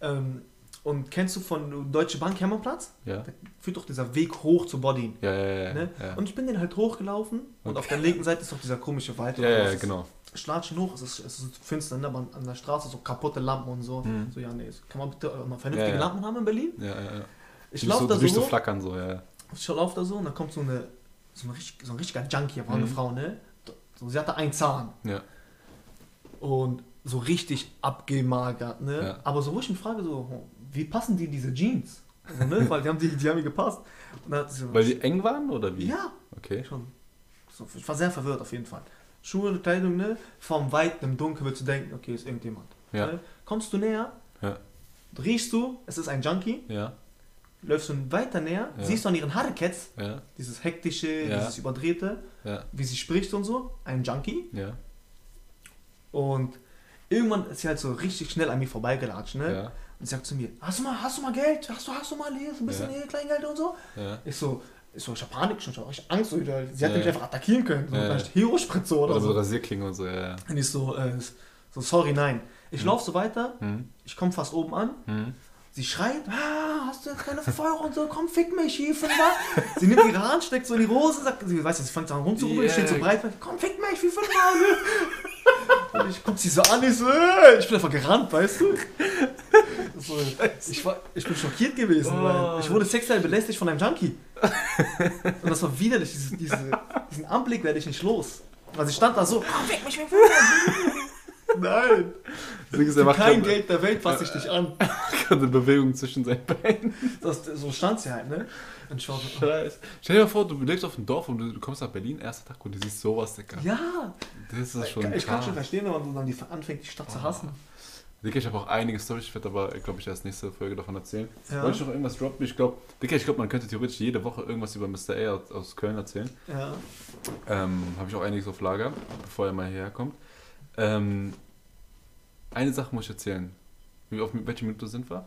Ähm, und kennst du von Deutsche Bank Hermannplatz? Ja. Da führt doch dieser Weg hoch zu Bodin. Ja, ja, ja. Ne? ja. Und ich bin den halt hochgelaufen und auf der linken Seite ist doch dieser komische Wald. Ja, ja, ist. genau. Ich latschen hoch, es ist, es ist finster, ne? aber an der Straße so kaputte Lampen und so. Mhm. So, ja, nee, kann man bitte mal vernünftige. Lampen haben in Berlin? Ja, ja, ja. Ich laufe so, da so so flackern so, ja. ich laufe da so und dann kommt so eine, so, eine richtig, so ein richtiger Junkie, war eine Mhm. Frau, ne? So, sie hatte einen Zahn Ja. Und so richtig abgemagert, ne? Ja. Aber so, wo ich mich frage, so, wie passen die diese Jeans? Also, ne? Weil die haben, die, die haben mir gepasst. So, Weil die eng waren oder wie? ja, Okay. schon. So, ich war sehr verwirrt auf jeden Fall. Schuhe, Kleidung, ne? Vom Weiten im Dunkeln würdest du denken, okay, ist irgendjemand. Ja. Ne? Kommst du näher, Ja. riechst du, es ist ein Junkie, Ja. läufst du weiter näher, Ja. siehst du an ihren Harekets, Ja. dieses hektische, dieses überdrehte, Ja. wie sie spricht und so, ein Junkie. Ja. Und irgendwann ist sie halt so richtig schnell an mir vorbeigelatscht, ne? Ja. Und sagt zu mir, hast du mal, hast du mal Geld? Hast du, hast du mal hier so ein bisschen Ja. Kleingeld und so? Ja. Ich so, ich so, ich hab Panik schon, ich hab richtig Angst, so, sie hätte Ja. mich einfach attackieren können, so Ja. vielleicht Hero-Spritze oder Oder so so. Rasierklingen und so, ja. ja. Und ich so, äh, so, sorry, nein. Ich Hm. laufe so weiter, Hm. ich komme fast oben an, Hm. Sie schreit, ah, hast du jetzt keine Feuer und so, komm, fick mich, hier, Fünfer. sie nimmt ihre Hand, steckt so in die Hose, sagt, sie weiß, sie fängt an rumzurubbeln, Yeah. steht so breit, komm, fick mich, wie Fünfer. Und ich guck sie so an, ich so, äh, ich bin einfach gerannt, weißt du? So, ich, war, ich bin schockiert gewesen, Oh. weil ich wurde sexuell belästigt von einem Junkie. Und das war widerlich, diese, diese, diesen Anblick werde ich nicht los. Weil sie stand da so, komm, fick mich, wie Fünfer. Nein, für kein Geld der Welt fasse ich dich an. eine Bewegung zwischen seinen Beinen. Das, so stand sie halt, ne? Und ich so, Scheiße. Stell dir mal vor, du lebst auf dem Dorf und du, du kommst nach Berlin, erster Tag und du siehst sowas, Digga. ja, Das ist schon ich kann krass. schon verstehen, wenn man dann die anfängt, die Stadt zu hassen. Digga, ich habe auch einige Storys, ich werde aber, glaube ich, erst nächste Folge davon erzählen. Ja. Wollte ich noch irgendwas droppen? Ich glaube, Digga, ich glaube, man könnte theoretisch jede Woche irgendwas über Mr. A aus, aus Köln erzählen. Ja. Ähm, habe ich auch einiges auf Lager, bevor er mal hierher kommt. Ähm, eine Sache muss ich erzählen. Wie auf welche Minute sind wir?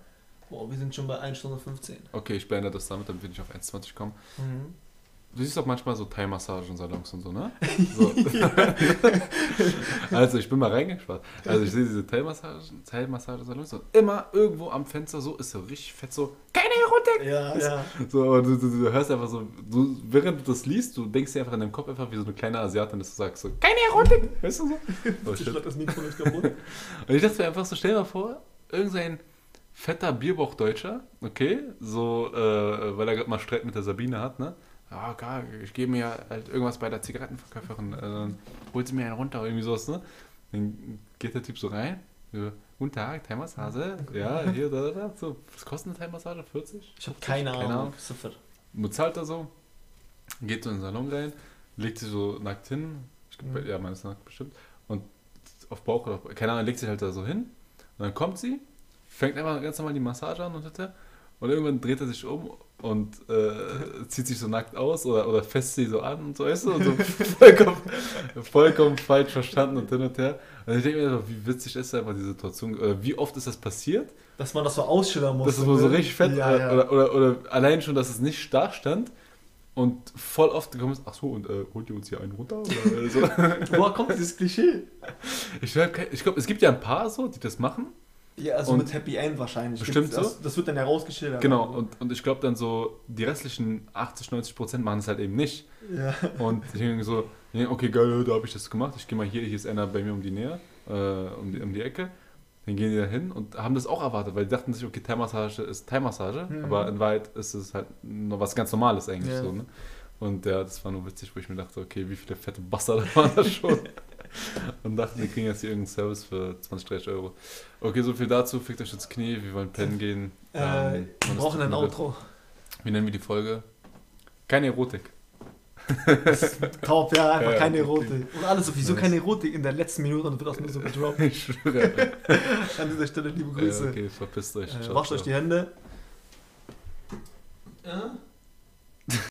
Boah, wir sind schon bei 1 Stunde 15. Okay, ich beende das damit, damit wir nicht auf 1,20 kommen. Mhm. Du siehst doch manchmal so Thai-Massagen-Salons und so, ne? So. also ich bin mal reingespannt. Also ich sehe diese Thai-Massagen- Thai-Massage-Salons und immer irgendwo am Fenster so ist so richtig fett so, keine Erotik! Ja, ja. So, und du, du, du hörst einfach so, du, während du das liest, du denkst dir einfach in deinem Kopf einfach wie so eine kleine Asiatin, dass du sagst so, keine Erotik! Weißt du so? Oh, Ich das Mikro nicht kaputt. Und ich dachte mir einfach so, stell dir mal vor, irgendein fetter Bierbauchdeutscher, okay, so, äh, weil er gerade mal Streit mit der Sabine hat, ne? Ja, geil, ich gebe mir halt irgendwas bei der Zigarettenverkäuferin, äh, dann holt sie mir einen runter, irgendwie sowas, ne? Dann geht der Typ so rein, so, guten Tag, Thai-Massage, ja, hier, da, da, da, so, was kostet eine Thai-Massage? 40? Ich habe keine, Keine Ahnung. Ahnung. Super. bezahlt er so, geht so in den Salon rein, legt sich so nackt hin, ich glaub, Mhm. ja, man ist nackt bestimmt, und auf Bauch oder auf, keine Ahnung, legt sich halt da so hin, und dann kommt sie, fängt einfach ganz normal die Massage an und hätte, und irgendwann dreht er sich um und äh, zieht sich so nackt aus oder, oder fässt sie so an und so, weißt du, und so vollkommen, vollkommen falsch verstanden und hin und her. Und ich denke mir so, wie witzig ist einfach die Situation, oder wie oft ist das passiert? Dass man das so ausschildern muss. Das ist wohl so richtig fett. Ja, oder, ja. Oder, oder, oder allein schon, dass es nicht da stand und voll oft gekommen ist, ach so, und äh, holt ihr uns hier einen runter? Oder äh, so. Woher kommt dieses Klischee? ich glaube, ich glaub, es gibt ja ein paar so, die das machen. Ja, also Und mit Happy End wahrscheinlich. Bestimmt Gibt's- das, so? das wird dann ja rausgeschildert. Genau, und, und ich glaube dann so, die restlichen 80, 90 Prozent machen es halt eben nicht. Ja. Und ich denke so, okay, geil, da habe ich das gemacht. Ich gehe mal hier, hier ist einer bei mir um die Nähe, äh, um, die, um die Ecke. Dann gehen die da hin und haben das auch erwartet, weil die dachten sich, okay, Thai-Massage ist Thai-Massage, Mhm. aber in Wahrheit ist es halt noch was ganz Normales eigentlich Ja. so, ne? Und ja, das war nur witzig, wo ich mir dachte, okay, wie viele fette Bastarde waren das schon? und dachten, wir kriegen jetzt hier irgendeinen Service für 20, 30 Euro. Okay, so viel dazu, fickt euch ins Knie, wir wollen pennen gehen. Äh, Ähm, wir brauchen ein. Outro. Wie nennen wir die Folge? Keine Erotik. Top, ja, einfach Ja, keine Erotik. Und alles sowieso Nice. keine Erotik in der letzten Minute und wird das nur so gedroppt. Ich schwöre. An dieser Stelle liebe Grüße. Ja, okay, verpisst euch. Äh, wascht euch die Hände. Ja?